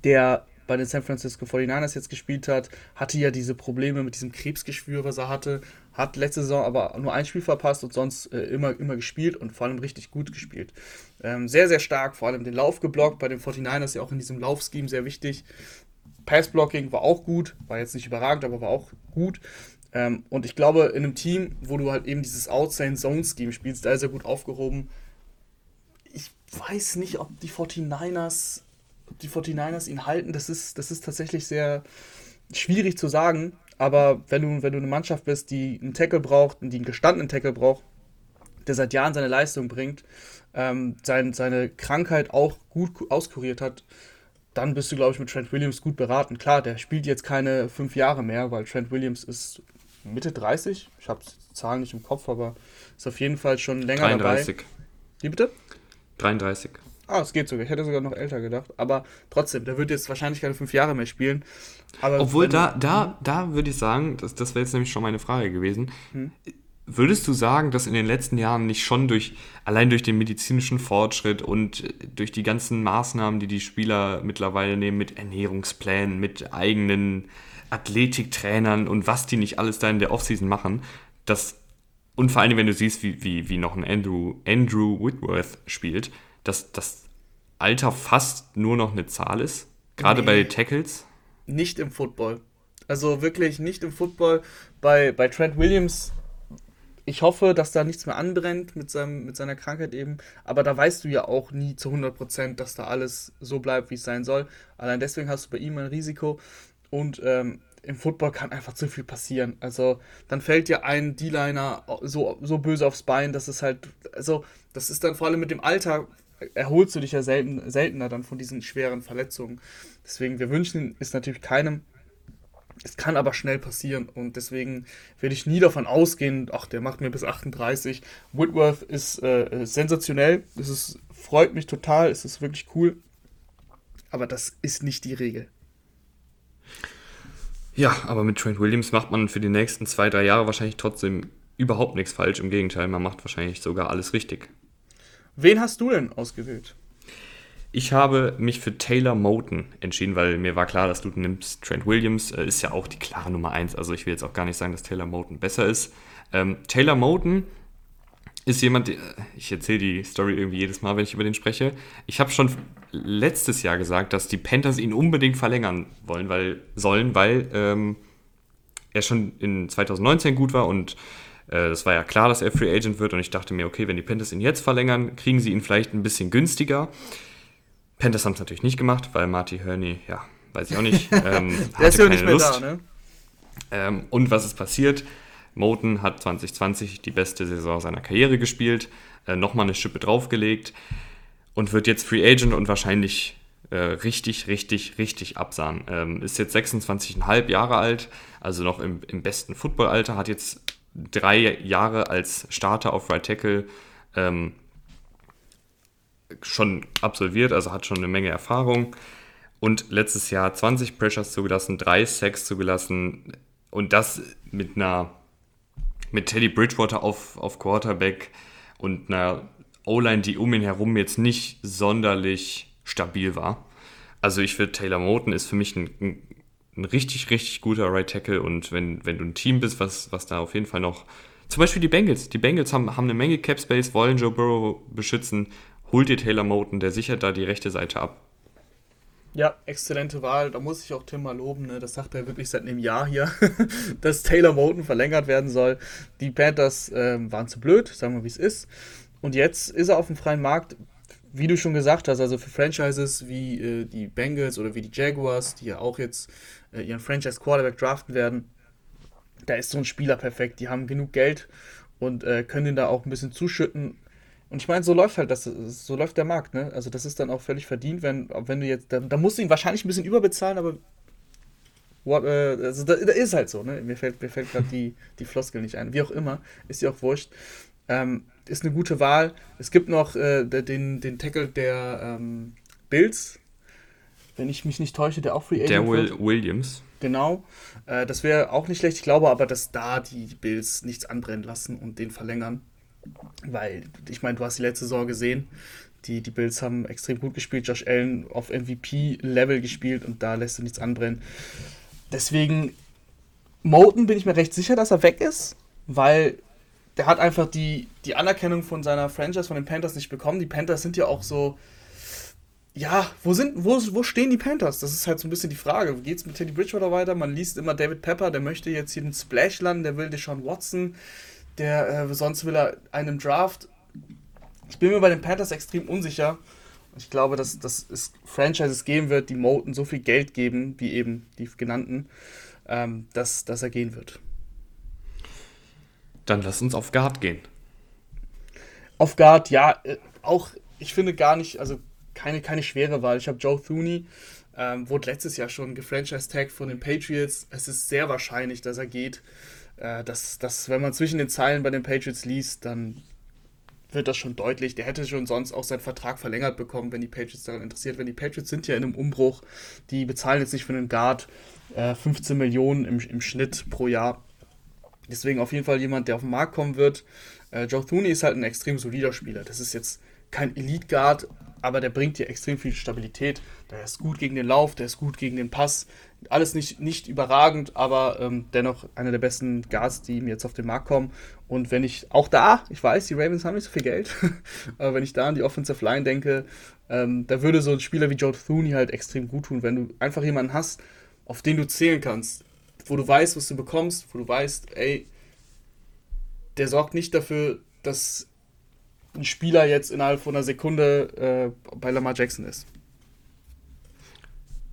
der bei den San Francisco 49ers jetzt gespielt hat, hatte ja diese Probleme mit diesem Krebsgeschwür, was er hatte, hat letzte Saison aber nur ein Spiel verpasst und sonst äh, immer, immer gespielt und vor allem richtig gut gespielt. Ähm, sehr, sehr stark, vor allem den Lauf geblockt, bei den 49ers ja auch in diesem Laufscheme sehr wichtig. Passblocking war auch gut, war jetzt nicht überragend, aber war auch gut. Ähm, und ich glaube, in einem Team, wo du halt eben dieses Outside-Zone-Scheme spielst, da ist er gut aufgehoben. Ich weiß nicht, ob die 49ers, ob die 49ers ihn halten. Das ist, das ist tatsächlich sehr schwierig zu sagen. Aber wenn du, wenn du eine Mannschaft bist, die einen Tackle braucht, die einen gestandenen Tackle braucht, der seit Jahren seine Leistung bringt, ähm, sein, seine Krankheit auch gut auskuriert hat, dann bist du, glaube ich, mit Trent Williams gut beraten. Klar, der spielt jetzt keine fünf Jahre mehr, weil Trent Williams ist Mitte 30. Ich habe die Zahlen nicht im Kopf, aber ist auf jeden Fall schon länger 33. dabei. Wie bitte? 33. Ah, es geht sogar. Ich hätte sogar noch älter gedacht. Aber trotzdem, der wird jetzt wahrscheinlich keine fünf Jahre mehr spielen. Aber Obwohl, da, da, da würde ich sagen, das, das wäre jetzt nämlich schon meine Frage gewesen. Hm? Würdest du sagen, dass in den letzten Jahren nicht schon durch, allein durch den medizinischen Fortschritt und durch die ganzen Maßnahmen, die die Spieler mittlerweile nehmen, mit Ernährungsplänen, mit eigenen Athletiktrainern und was die nicht alles da in der Offseason machen, dass, und vor allem, wenn du siehst, wie, wie, wie noch ein Andrew, Andrew Whitworth spielt, dass das Alter fast nur noch eine Zahl ist, gerade nee, bei Tackles? Nicht im Football. Also wirklich nicht im Football. Bei, bei Trent Williams ich hoffe, dass da nichts mehr anbrennt mit, seinem, mit seiner Krankheit eben. Aber da weißt du ja auch nie zu 100%, dass da alles so bleibt, wie es sein soll. Allein deswegen hast du bei ihm ein Risiko. Und ähm, im Football kann einfach zu viel passieren. Also dann fällt dir ein D-Liner so, so böse aufs Bein, dass es halt, also das ist dann vor allem mit dem Alter, erholst du dich ja selten, seltener dann von diesen schweren Verletzungen. Deswegen, wir wünschen es natürlich keinem, es kann aber schnell passieren und deswegen werde ich nie davon ausgehen, ach, der macht mir bis 38. Whitworth ist äh, sensationell, es ist, freut mich total, es ist wirklich cool, aber das ist nicht die Regel. Ja, aber mit Trent Williams macht man für die nächsten zwei, drei Jahre wahrscheinlich trotzdem überhaupt nichts falsch. Im Gegenteil, man macht wahrscheinlich sogar alles richtig. Wen hast du denn ausgewählt? Ich habe mich für Taylor Moten entschieden, weil mir war klar, dass du nimmst. Trent Williams äh, ist ja auch die klare Nummer 1. Also ich will jetzt auch gar nicht sagen, dass Taylor Moten besser ist. Ähm, Taylor Moten ist jemand, ich erzähle die Story irgendwie jedes Mal, wenn ich über den spreche. Ich habe schon letztes Jahr gesagt, dass die Panthers ihn unbedingt verlängern wollen, weil sollen, weil ähm, er schon in 2019 gut war und es äh, war ja klar, dass er Free Agent wird und ich dachte mir, okay, wenn die Panthers ihn jetzt verlängern, kriegen sie ihn vielleicht ein bisschen günstiger. Panthers haben es natürlich nicht gemacht, weil Marty Herney, ja, weiß ich auch nicht, [LAUGHS] ähm, Der ist ja nicht mehr Lust. da, ne? Ähm, und was ist passiert? Moten hat 2020 die beste Saison seiner Karriere gespielt, äh, nochmal eine Schippe draufgelegt und wird jetzt Free Agent und wahrscheinlich äh, richtig, richtig, richtig absahen. Ähm, ist jetzt 26,5 Jahre alt, also noch im, im besten Footballalter, hat jetzt drei Jahre als Starter auf Right Tackle ähm, schon absolviert, also hat schon eine Menge Erfahrung. Und letztes Jahr 20 Pressures zugelassen, drei Sacks zugelassen und das mit einer mit Teddy Bridgewater auf, auf Quarterback und einer O-Line, die um ihn herum jetzt nicht sonderlich stabil war. Also ich finde, Taylor Moten ist für mich ein, ein, richtig, richtig guter Right Tackle und wenn, wenn du ein Team bist, was, was da auf jeden Fall noch, zum Beispiel die Bengals, die Bengals haben, haben eine Menge Cap Space, wollen Joe Burrow beschützen, holt dir Taylor Moten, der sichert da die rechte Seite ab. Ja, exzellente Wahl. Da muss ich auch Tim mal loben. Ne? Das sagt er wirklich seit einem Jahr hier, [LAUGHS] dass Taylor Moten verlängert werden soll. Die Panthers äh, waren zu blöd, sagen wir wie es ist. Und jetzt ist er auf dem freien Markt, wie du schon gesagt hast, also für Franchises wie äh, die Bengals oder wie die Jaguars, die ja auch jetzt äh, ihren Franchise Quarterback draften werden. Da ist so ein Spieler perfekt. Die haben genug Geld und äh, können ihn da auch ein bisschen zuschütten und ich meine, so läuft halt das, so läuft der Markt, ne? Also das ist dann auch völlig verdient, wenn, wenn du jetzt, da, da musst du ihn wahrscheinlich ein bisschen überbezahlen, aber what, äh, also da, da, ist halt so, ne? Mir fällt, mir fällt gerade die, die Floskel nicht ein. Wie auch immer, ist ja auch wurscht. Ähm, ist eine gute Wahl. Es gibt noch äh, den, den Tackle der ähm, Bills, wenn ich mich nicht täusche, der auch Free Agent Der Will wird. Williams. Genau. Äh, das wäre auch nicht schlecht. Ich glaube aber, dass da die Bills nichts anbrennen lassen und den verlängern. Weil, ich meine, du hast die letzte Saison gesehen. Die, die Bills haben extrem gut gespielt. Josh Allen auf MVP-Level gespielt und da lässt du nichts anbrennen. Deswegen, Moten bin ich mir recht sicher, dass er weg ist, weil der hat einfach die, die Anerkennung von seiner Franchise, von den Panthers nicht bekommen. Die Panthers sind ja auch so, ja, wo sind, wo, wo stehen die Panthers? Das ist halt so ein bisschen die Frage. Geht es mit Teddy Bridgewater weiter? Man liest immer David Pepper, der möchte jetzt hier den Splash landen, der will Deshaun Watson der äh, sonst will er einen Draft. Ich bin mir bei den Panthers extrem unsicher. Ich glaube, dass, dass es Franchises geben wird, die Moten so viel Geld geben, wie eben die genannten, ähm, dass, dass er gehen wird. Dann lass uns auf Guard gehen. Auf Guard, ja, äh, auch, ich finde gar nicht, also keine, keine schwere Wahl. Ich habe Joe Thuney, ähm, wurde letztes Jahr schon gefranchise-tagged von den Patriots. Es ist sehr wahrscheinlich, dass er geht äh, dass, dass, wenn man zwischen den Zeilen bei den Patriots liest, dann wird das schon deutlich. Der hätte schon sonst auch seinen Vertrag verlängert bekommen, wenn die Patriots daran interessiert. Wenn die Patriots sind ja in einem Umbruch, die bezahlen jetzt nicht für einen Guard äh, 15 Millionen im, im Schnitt pro Jahr. Deswegen auf jeden Fall jemand, der auf den Markt kommen wird. Äh, Joe Thuney ist halt ein extrem solider Spieler. Das ist jetzt kein Elite Guard, aber der bringt dir extrem viel Stabilität. Der ist gut gegen den Lauf, der ist gut gegen den Pass. Alles nicht, nicht überragend, aber ähm, dennoch einer der besten Guards, die ihm jetzt auf den Markt kommen. Und wenn ich auch da, ich weiß, die Ravens haben nicht so viel Geld, [LAUGHS] aber wenn ich da an die Offensive Line denke, ähm, da würde so ein Spieler wie Joe Thuney halt extrem gut tun, wenn du einfach jemanden hast, auf den du zählen kannst, wo du weißt, was du bekommst, wo du weißt, ey, der sorgt nicht dafür, dass ein Spieler jetzt innerhalb von einer Sekunde äh, bei Lamar Jackson ist.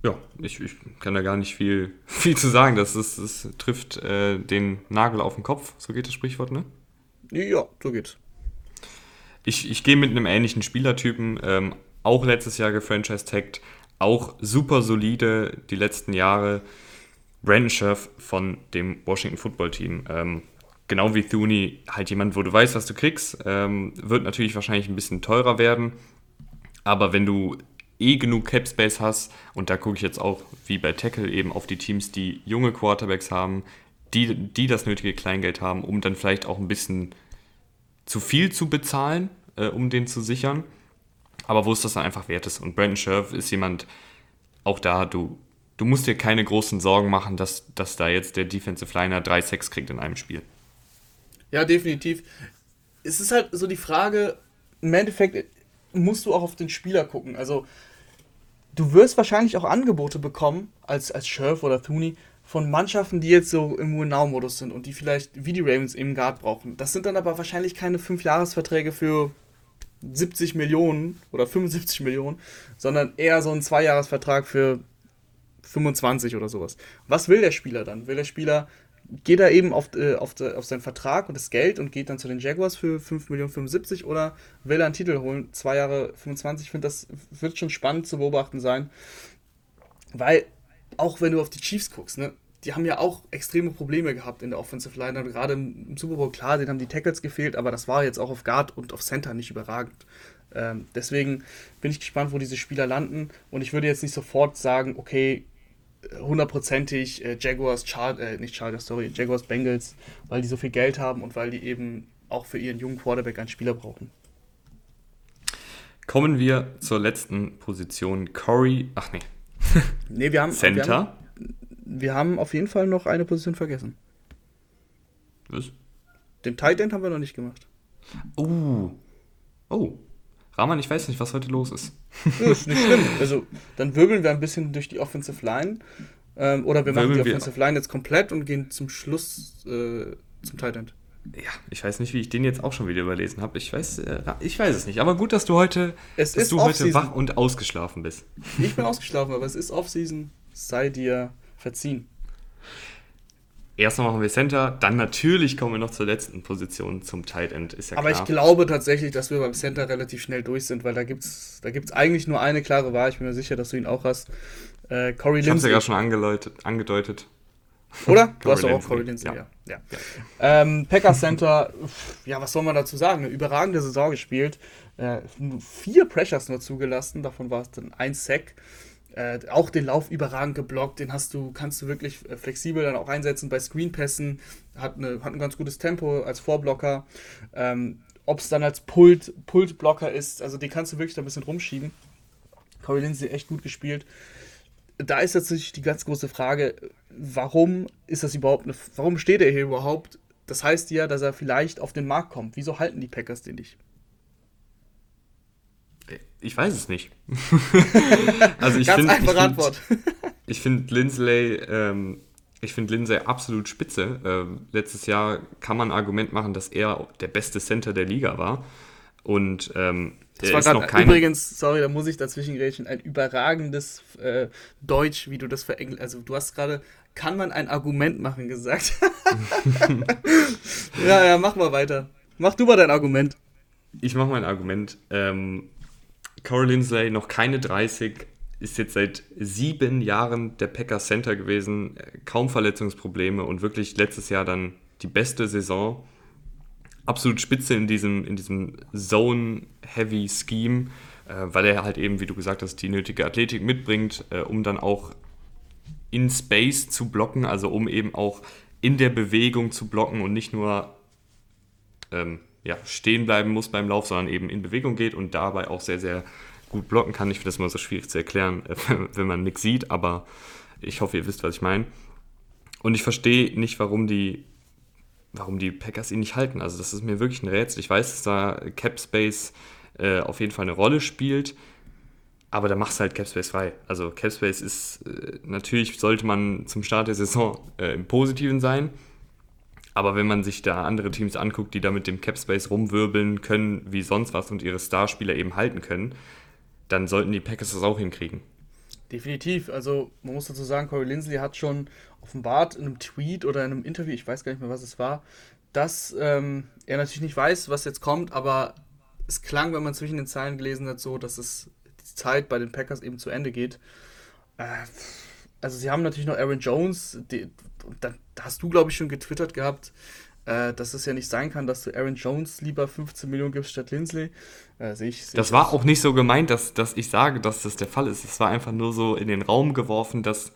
Ja, ich, ich kann da gar nicht viel, [LAUGHS] viel zu sagen. Das, ist, das trifft äh, den Nagel auf den Kopf, so geht das Sprichwort, ne? Ja, so geht's. Ich, ich gehe mit einem ähnlichen Spielertypen, ähm, auch letztes Jahr gefranchise-tagged, auch super solide die letzten Jahre. Brandon Scherf von dem Washington Football Team. Ähm, genau wie Thuni, halt jemand, wo du weißt, was du kriegst. Ähm, wird natürlich wahrscheinlich ein bisschen teurer werden. Aber wenn du eh genug Cap Space hast, und da gucke ich jetzt auch wie bei Tackle eben auf die Teams, die junge Quarterbacks haben, die, die das nötige Kleingeld haben, um dann vielleicht auch ein bisschen zu viel zu bezahlen, äh, um den zu sichern. Aber wo es das dann einfach wert ist. Und Brandon Scherf ist jemand, auch da, du, du musst dir keine großen Sorgen machen, dass, dass da jetzt der Defensive Liner drei Sacks kriegt in einem Spiel. Ja, definitiv. es ist halt so die Frage, im Endeffekt musst du auch auf den Spieler gucken. Also, du wirst wahrscheinlich auch Angebote bekommen, als, als Scherf oder Thuni, von Mannschaften, die jetzt so im Win-Now-Modus sind und die vielleicht wie die Ravens eben Guard brauchen. Das sind dann aber wahrscheinlich keine 5-Jahres-Verträge für 70 Millionen oder 75 Millionen, sondern eher so ein Zweijahresvertrag für 25 oder sowas. Was will der Spieler dann? Will der Spieler, geht er eben auf, äh, auf, de, auf seinen Vertrag und das Geld und geht dann zu den Jaguars für 5 Millionen 75 oder will er einen Titel holen? Zwei Jahre 25, ich finde, das wird schon spannend zu beobachten sein. Weil, auch wenn du auf die Chiefs guckst, ne, die haben ja auch extreme Probleme gehabt in der Offensive Line. Gerade im Super Bowl, klar, denen haben die Tackles gefehlt, aber das war jetzt auch auf Guard und auf Center nicht überragend. Ähm, deswegen bin ich gespannt, wo diese Spieler landen. Und ich würde jetzt nicht sofort sagen, okay, hundertprozentig äh, Jaguars, Char äh, nicht Chargers, sorry, Jaguars Bengals, weil die so viel Geld haben und weil die eben auch für ihren jungen Quarterback einen Spieler brauchen. Kommen wir zur letzten Position. Corey, ach nee. [LAUGHS] nee, wir haben. Center. Wir haben, wir haben auf jeden Fall noch eine Position vergessen. Was? Den Tight End haben wir noch nicht gemacht. Oh. Oh. Rahman, ich weiß nicht, was heute los ist. Ja, ist nicht schlimm. Also, dann wirbeln wir ein bisschen durch die Offensive Line. Ähm, oder wir machen wirbeln die Offensive Line jetzt komplett und gehen zum Schluss äh, zum Tight End. Ja, ich weiß nicht, wie ich den jetzt auch schon wieder überlesen habe. Ich weiß, äh, ich weiß es nicht. Aber gut, dass du heute, es dass du heute wach und ausgeschlafen bist. Ich bin ausgeschlafen, aber es ist Offseason. Sei dir verziehen. Erstmal machen wir Center, dann natürlich kommen wir noch zur letzten Position, zum Tight End, ist ja Aber klar. ich glaube tatsächlich, dass wir beim Center relativ schnell durch sind, weil da gibt es da gibt's eigentlich nur eine klare Wahl. Ich bin mir sicher, dass du ihn auch hast. Äh, Corey ich habe es ja gerade schon angedeutet. Oder? [LAUGHS] du hast doch auch Corey Lindsay, ja. ja. ja. Ähm, Packers Center, ja, was soll man dazu sagen? Eine überragende Saison gespielt. Äh, vier Pressures nur zugelassen, davon war es dann ein Sack. Äh, auch den Lauf überragend geblockt, den hast du, kannst du wirklich äh, flexibel dann auch einsetzen bei Screenpässen, hat, eine, hat ein ganz gutes Tempo als Vorblocker. Ähm, Ob es dann als Pult, Pultblocker ist, also den kannst du wirklich da ein bisschen rumschieben. Corey Lindsay echt gut gespielt. Da ist natürlich die ganz große Frage, warum ist das überhaupt eine, warum steht er hier überhaupt? Das heißt ja, dass er vielleicht auf den Markt kommt. Wieso halten die Packers den nicht? Ich weiß es nicht. [LAUGHS] also ich Ganz find, einfache [LAUGHS] ich Antwort. ich finde Lindsley, ähm, ich finde Lindsay absolut spitze. Ähm, letztes Jahr kann man ein Argument machen, dass er der beste Center der Liga war. Und ähm, das war grad, keine... übrigens, sorry, da muss ich dazwischen grätschen, ein überragendes äh, Deutsch, wie du das verengelt. Also du hast gerade, kann man ein Argument machen gesagt. [LAUGHS] ja, ja, mach mal weiter. Mach du mal dein Argument. Ich mach mein Argument. Ähm, Corey Linsley, noch keine 30, ist jetzt seit sieben Jahren der Packers Center gewesen, kaum Verletzungsprobleme und wirklich letztes Jahr dann die beste Saison. Absolut spitze in diesem, in diesem Zone-Heavy-Scheme, äh, weil er halt eben, wie du gesagt hast, die nötige Athletik mitbringt, äh, um dann auch in Space zu blocken, also um eben auch in der Bewegung zu blocken und nicht nur ähm, ja, stehen bleiben muss beim Lauf, sondern eben in Bewegung geht und dabei auch sehr, sehr gut blocken kann. Ich finde das immer so schwierig zu erklären, [LAUGHS] wenn man nichts sieht, aber ich hoffe, ihr wisst, was ich meine. Und ich verstehe nicht, warum die, warum die Packers ihn nicht halten. Also das ist mir wirklich ein Rätsel. Ich weiß, dass da Cap Space äh, auf jeden Fall eine Rolle spielt, aber da machst du halt Cap Space frei. Also Cap Space ist, äh, natürlich sollte man zum Start der Saison äh, im Positiven sein, aber wenn man sich da andere Teams anguckt, die da mit dem Cap Space rumwirbeln können wie sonst was und ihre Starspieler eben halten können, dann sollten die Packers das auch hinkriegen. Definitiv. Also man muss dazu sagen, Corey Linsley hat schon offenbart in einem Tweet oder in einem Interview, ich weiß gar nicht mehr, was es war, dass ähm, er natürlich nicht weiß, was jetzt kommt, aber es klang, wenn man zwischen den Zeilen gelesen hat, so, dass es die Zeit bei den Packers eben zu Ende geht. Äh, also sie haben natürlich noch Aaron Jones, die, da, da, hast du, glaube ich, schon getwittert gehabt, äh, dass es ja nicht sein kann, dass du Aaron Jones lieber 15 Millionen gibst statt Lindsley. Äh, seh ich, seh das war auch nicht so gemeint, dass, dass ich sage, dass das der Fall ist. Es war einfach nur so in den Raum geworfen, dass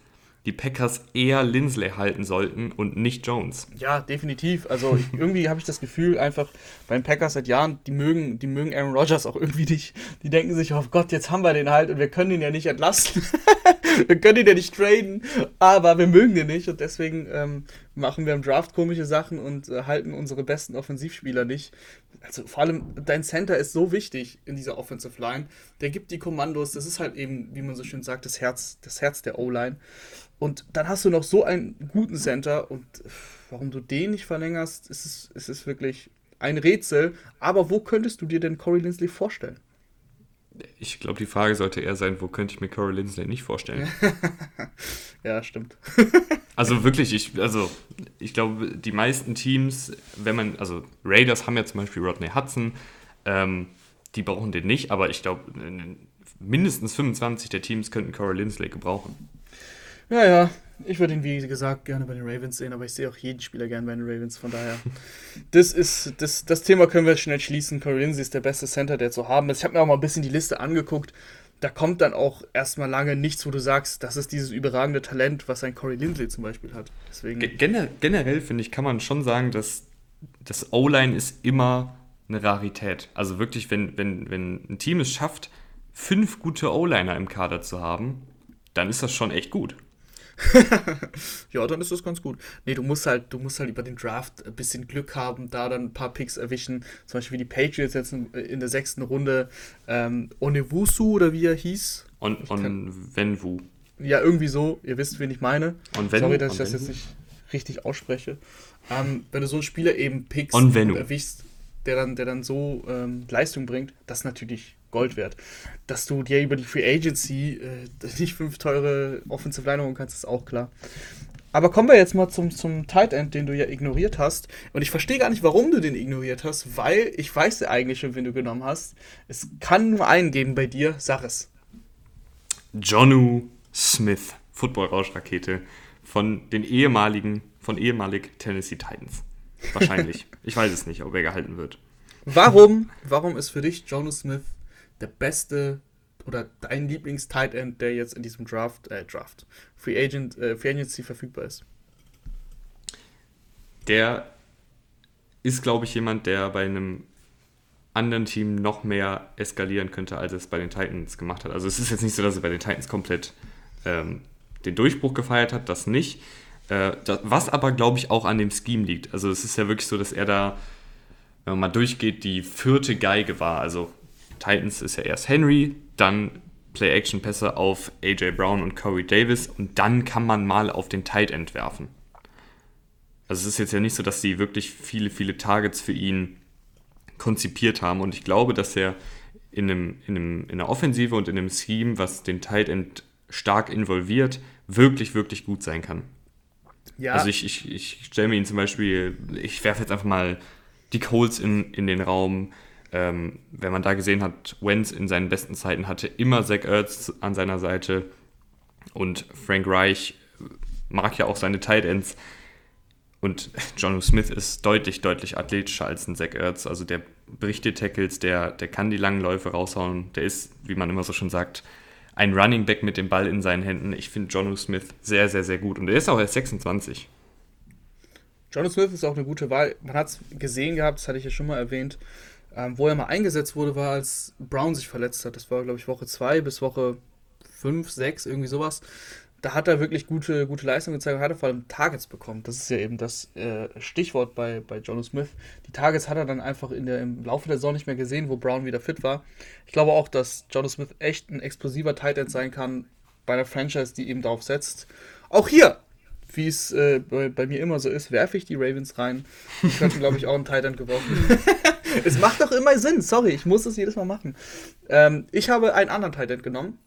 die Packers eher Lindsley halten sollten und nicht Jones. Ja, definitiv. Also [LAUGHS] irgendwie habe ich das Gefühl, einfach beim Packers seit Jahren, die mögen, die mögen Aaron Rodgers auch irgendwie nicht. Die denken sich, oh Gott, jetzt haben wir den halt und wir können ihn ja nicht entlassen. [LAUGHS] wir können ihn ja nicht traden, aber wir mögen den nicht und deswegen ähm, machen wir im Draft komische Sachen und äh, halten unsere besten Offensivspieler nicht. Also vor allem dein Center ist so wichtig in dieser Offensive Line. Der gibt die Kommandos. Das ist halt eben, wie man so schön sagt, das Herz, das Herz der O-Line. Und dann hast du noch so einen guten Center und warum du den nicht verlängerst, ist es, ist es wirklich ein Rätsel. Aber wo könntest du dir denn Corey Lindsley vorstellen? Ich glaube, die Frage sollte eher sein, wo könnte ich mir Corey Lindsley nicht vorstellen? [LAUGHS] ja, stimmt. [LAUGHS] also wirklich, ich, also ich glaube, die meisten Teams, wenn man, also Raiders haben ja zum Beispiel Rodney Hudson, ähm, die brauchen den nicht, aber ich glaube, mindestens 25 der Teams könnten Corey Lindsley gebrauchen. Ja, ja, ich würde ihn, wie gesagt, gerne bei den Ravens sehen, aber ich sehe auch jeden Spieler gerne bei den Ravens. Von daher, [LAUGHS] das ist das, das Thema können wir schnell schließen. Corey Lindsey ist der beste Center, der zu haben ist. Ich habe mir auch mal ein bisschen die Liste angeguckt. Da kommt dann auch erstmal lange nichts, wo du sagst, das ist dieses überragende Talent, was ein Corey Lindley zum Beispiel hat. Deswegen Gener generell finde ich, kann man schon sagen, dass das O-Line ist immer eine Rarität. Also wirklich, wenn, wenn, wenn ein Team es schafft, fünf gute O-Liner im Kader zu haben, dann ist das schon echt gut. [LAUGHS] ja, dann ist das ganz gut. Nee, du musst halt, du musst halt über den Draft ein bisschen Glück haben, da dann ein paar Picks erwischen. Zum Beispiel wie die Patriots jetzt in, in der sechsten Runde ähm, Onewusu oder wie er hieß. On, on Venvu. Ja, irgendwie so. Ihr wisst, wen ich meine. On Sorry, dass ich das jetzt nicht richtig ausspreche. Ähm, wenn du so einen Spieler eben pickst und erwischst, der dann, der dann so ähm, Leistung bringt, das ist natürlich Gold wert. Dass du dir über die Free Agency äh, [LAUGHS] nicht fünf teure Offensive Line holen kannst, ist auch klar. Aber kommen wir jetzt mal zum, zum Tight End, den du ja ignoriert hast. Und ich verstehe gar nicht, warum du den ignoriert hast, weil ich weiß ja eigentlich schon, wen du genommen hast. Es kann nur einen geben bei dir, sag es. Jonu Smith, Football-Rauschrakete von den ehemaligen, von ehemalig Tennessee Titans. Wahrscheinlich. [LAUGHS] ich weiß es nicht, ob er gehalten wird. Warum, warum ist für dich Jonu Smith der beste oder dein Lieblings-Tight End, der jetzt in diesem Draft, äh, Draft, Free Agent, äh, Free Agency verfügbar ist? Der ist, glaube ich, jemand, der bei einem anderen Team noch mehr eskalieren könnte, als es bei den Titans gemacht hat. Also es ist jetzt nicht so, dass er bei den Titans komplett ähm, den Durchbruch gefeiert hat, das nicht. Äh, das, was aber, glaube ich, auch an dem Scheme liegt. Also es ist ja wirklich so, dass er da, wenn man mal durchgeht, die vierte Geige war. Also Titans ist ja erst Henry, dann Play-Action-Pässe auf AJ Brown und Corey Davis und dann kann man mal auf den Tight End werfen. Also es ist jetzt ja nicht so, dass sie wirklich viele, viele Targets für ihn konzipiert haben und ich glaube, dass er in, einem, in, einem, in einer Offensive und in einem Scheme, was den Tight End stark involviert, wirklich, wirklich gut sein kann. Ja. Also ich, ich, ich stelle mir ihn zum Beispiel, ich werfe jetzt einfach mal die Coles in, in den Raum, ähm, wenn man da gesehen hat, Wentz in seinen besten Zeiten hatte immer Zach Ertz an seiner Seite und Frank Reich mag ja auch seine Tight Ends. Und [LAUGHS] John Smith ist deutlich, deutlich athletischer als ein Zach Ertz. Also der bricht die Tackles, der, der kann die langen Läufe raushauen. Der ist, wie man immer so schon sagt, ein Running Back mit dem Ball in seinen Händen. Ich finde John Smith sehr, sehr, sehr gut. Und er ist auch erst 26. John Smith ist auch eine gute Wahl. Man hat es gesehen gehabt, das hatte ich ja schon mal erwähnt. Ähm, wo er mal eingesetzt wurde, war, als Brown sich verletzt hat. Das war, glaube ich, Woche 2 bis Woche 5, 6, irgendwie sowas. Da hat er wirklich gute, gute Leistung gezeigt und hat er vor allem Targets bekommen. Das ist ja eben das äh, Stichwort bei, bei Jono Smith. Die Targets hat er dann einfach in der, im Laufe der Saison nicht mehr gesehen, wo Brown wieder fit war. Ich glaube auch, dass Jono Smith echt ein explosiver Tight End sein kann bei einer Franchise, die eben darauf setzt. Auch hier, wie es äh, bei, bei, mir immer so ist, werfe ich die Ravens rein. Die könnten, glaube ich, auch einen End gebrauchen. [LAUGHS] [LAUGHS] es macht doch immer Sinn. Sorry, ich muss es jedes Mal machen. Ähm, ich habe einen anderen Tight End genommen.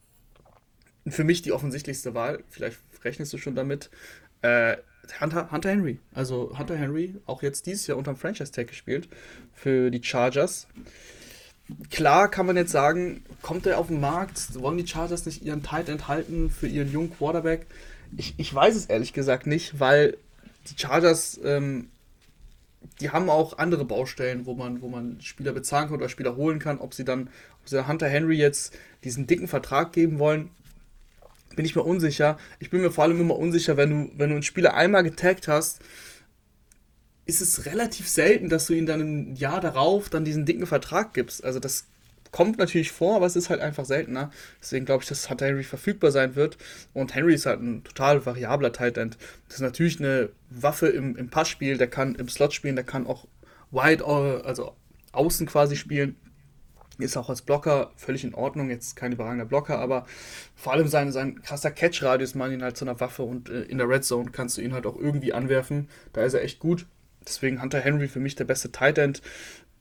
Für mich die offensichtlichste Wahl. Vielleicht rechnest du schon damit. Äh, Hunter, Hunter Henry. Also Hunter Henry, auch jetzt dieses Jahr unterm Franchise-Tag gespielt für die Chargers. Klar kann man jetzt sagen, kommt er auf den Markt? Wollen die Chargers nicht ihren Tight End halten für ihren jungen Quarterback? Ich, ich weiß es ehrlich gesagt nicht, weil die Chargers ähm, die haben auch andere Baustellen, wo man, wo man Spieler bezahlen kann oder Spieler holen kann. Ob sie dann, ob sie Hunter Henry jetzt diesen dicken Vertrag geben wollen, bin ich mir unsicher. Ich bin mir vor allem immer unsicher, wenn du, wenn du einen Spieler einmal getaggt hast, ist es relativ selten, dass du ihn dann im Jahr darauf dann diesen dicken Vertrag gibst. Also das kommt natürlich vor, aber es ist halt einfach seltener. Deswegen glaube ich, dass Hunter Henry verfügbar sein wird. Und Henry ist halt ein total variabler Tight End. Das ist natürlich eine Waffe im, im Passspiel, der kann im Slot spielen, der kann auch wide, also außen quasi spielen. Ist auch als Blocker völlig in Ordnung, jetzt kein überragender Blocker, aber vor allem sein, sein krasser Catch-Radius macht ihn halt zu einer Waffe und äh, in der Red Zone kannst du ihn halt auch irgendwie anwerfen. Da ist er echt gut. Deswegen Hunter Henry für mich der beste Tight End,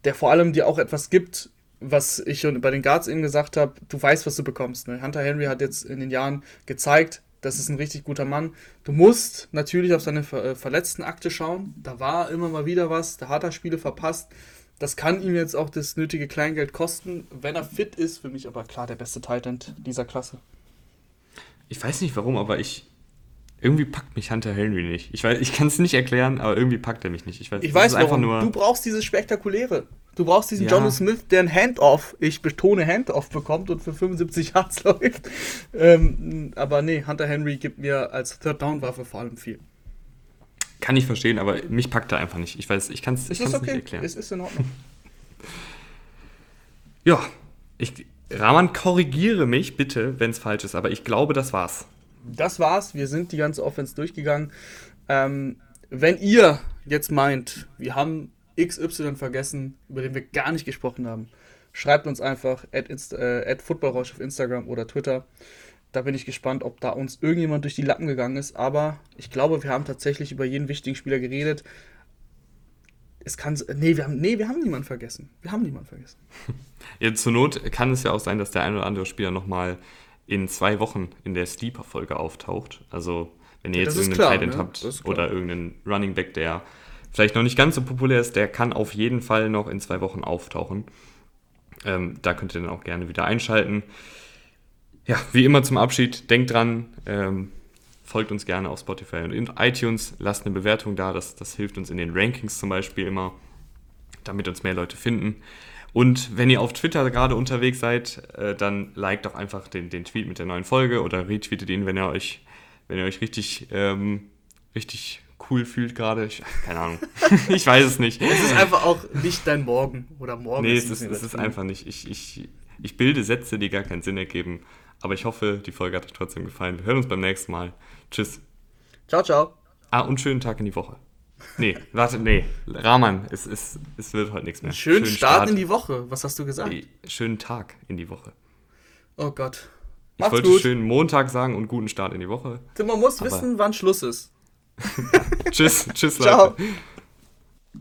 der vor allem dir auch etwas gibt, was ich schon bei den Guards eben gesagt habe, du weißt, was du bekommst. Ne? Hunter Henry hat jetzt in den Jahren gezeigt, das ist ein richtig guter Mann. Du musst natürlich auf seine Ver äh, verletzten Akte schauen. Da war immer mal wieder was, da hat er Spiele verpasst. Das kann ihm jetzt auch das nötige Kleingeld kosten, wenn er fit ist. Für mich aber klar der beste Titan dieser Klasse. Ich weiß nicht warum, aber ich. Irgendwie packt mich Hunter Henry nicht. Ich, ich kann es nicht erklären, aber irgendwie packt er mich nicht. Ich weiß, ich weiß einfach nur. Du brauchst dieses Spektakuläre. Du brauchst diesen ja. John Smith, der ein Handoff, ich betone Handoff bekommt und für 75 [LAUGHS] Yards läuft. Ähm, aber nee, Hunter Henry gibt mir als Third-Down-Waffe vor allem viel. Kann ich verstehen, aber mich packt er einfach nicht. Ich weiß, ich kann es ich okay. nicht erklären. Es ist in Ordnung. [LAUGHS] ja, ich, Rahman, korrigiere mich bitte, wenn es falsch ist, aber ich glaube, das war's. Das war's. Wir sind die ganze Offense durchgegangen. Ähm, wenn ihr jetzt meint, wir haben XY vergessen, über den wir gar nicht gesprochen haben, schreibt uns einfach at, äh, at Footballrausch auf Instagram oder Twitter. Da bin ich gespannt, ob da uns irgendjemand durch die Lappen gegangen ist. Aber ich glaube, wir haben tatsächlich über jeden wichtigen Spieler geredet. Es kann. Nee, wir haben, nee, wir haben niemanden vergessen. Wir haben niemanden vergessen. [LAUGHS] Ja, zur Not kann es ja auch sein, dass der ein oder andere Spieler nochmal in zwei Wochen in der Sleeper-Folge auftaucht. Also, wenn ihr jetzt irgendeinen Titan ne? habt oder irgendeinen Running Back, der vielleicht noch nicht ganz so populär ist, der kann auf jeden Fall noch in zwei Wochen auftauchen. Ähm, da könnt ihr dann auch gerne wieder einschalten. Ja, wie immer zum Abschied, denkt dran, ähm, folgt uns gerne auf Spotify und in iTunes, lasst eine Bewertung da, das, das hilft uns in den Rankings zum Beispiel immer, damit uns mehr Leute finden. Und wenn ihr auf Twitter gerade unterwegs seid, äh, dann liked doch einfach den, den Tweet mit der neuen Folge oder retweetet ihn, wenn ihr euch, wenn ihr euch richtig, ähm, richtig cool fühlt gerade. [LAUGHS] Keine Ahnung. [LAUGHS] ich weiß es nicht. Es ist einfach auch nicht dein Morgen oder morgen. Nee, es ist, es ist einfach nicht. Ich, ich, ich bilde Sätze, die gar keinen Sinn ergeben. Aber ich hoffe, die Folge hat euch trotzdem gefallen. Wir hören uns beim nächsten Mal. Tschüss. Ciao, ciao. Ah, und schönen Tag in die Woche. Nee, warte, nee. Rahman, es, es, es wird heute nichts mehr. Schönen, schönen Start, Start, in die Woche. Was hast du gesagt? Nee, schönen Tag in die Woche. Oh Gott. Macht's ich wollte gut. schönen Montag sagen und guten Start in die Woche. Man muss wissen, wann Schluss ist. Tschüss, tschüss, Leute. Ciao.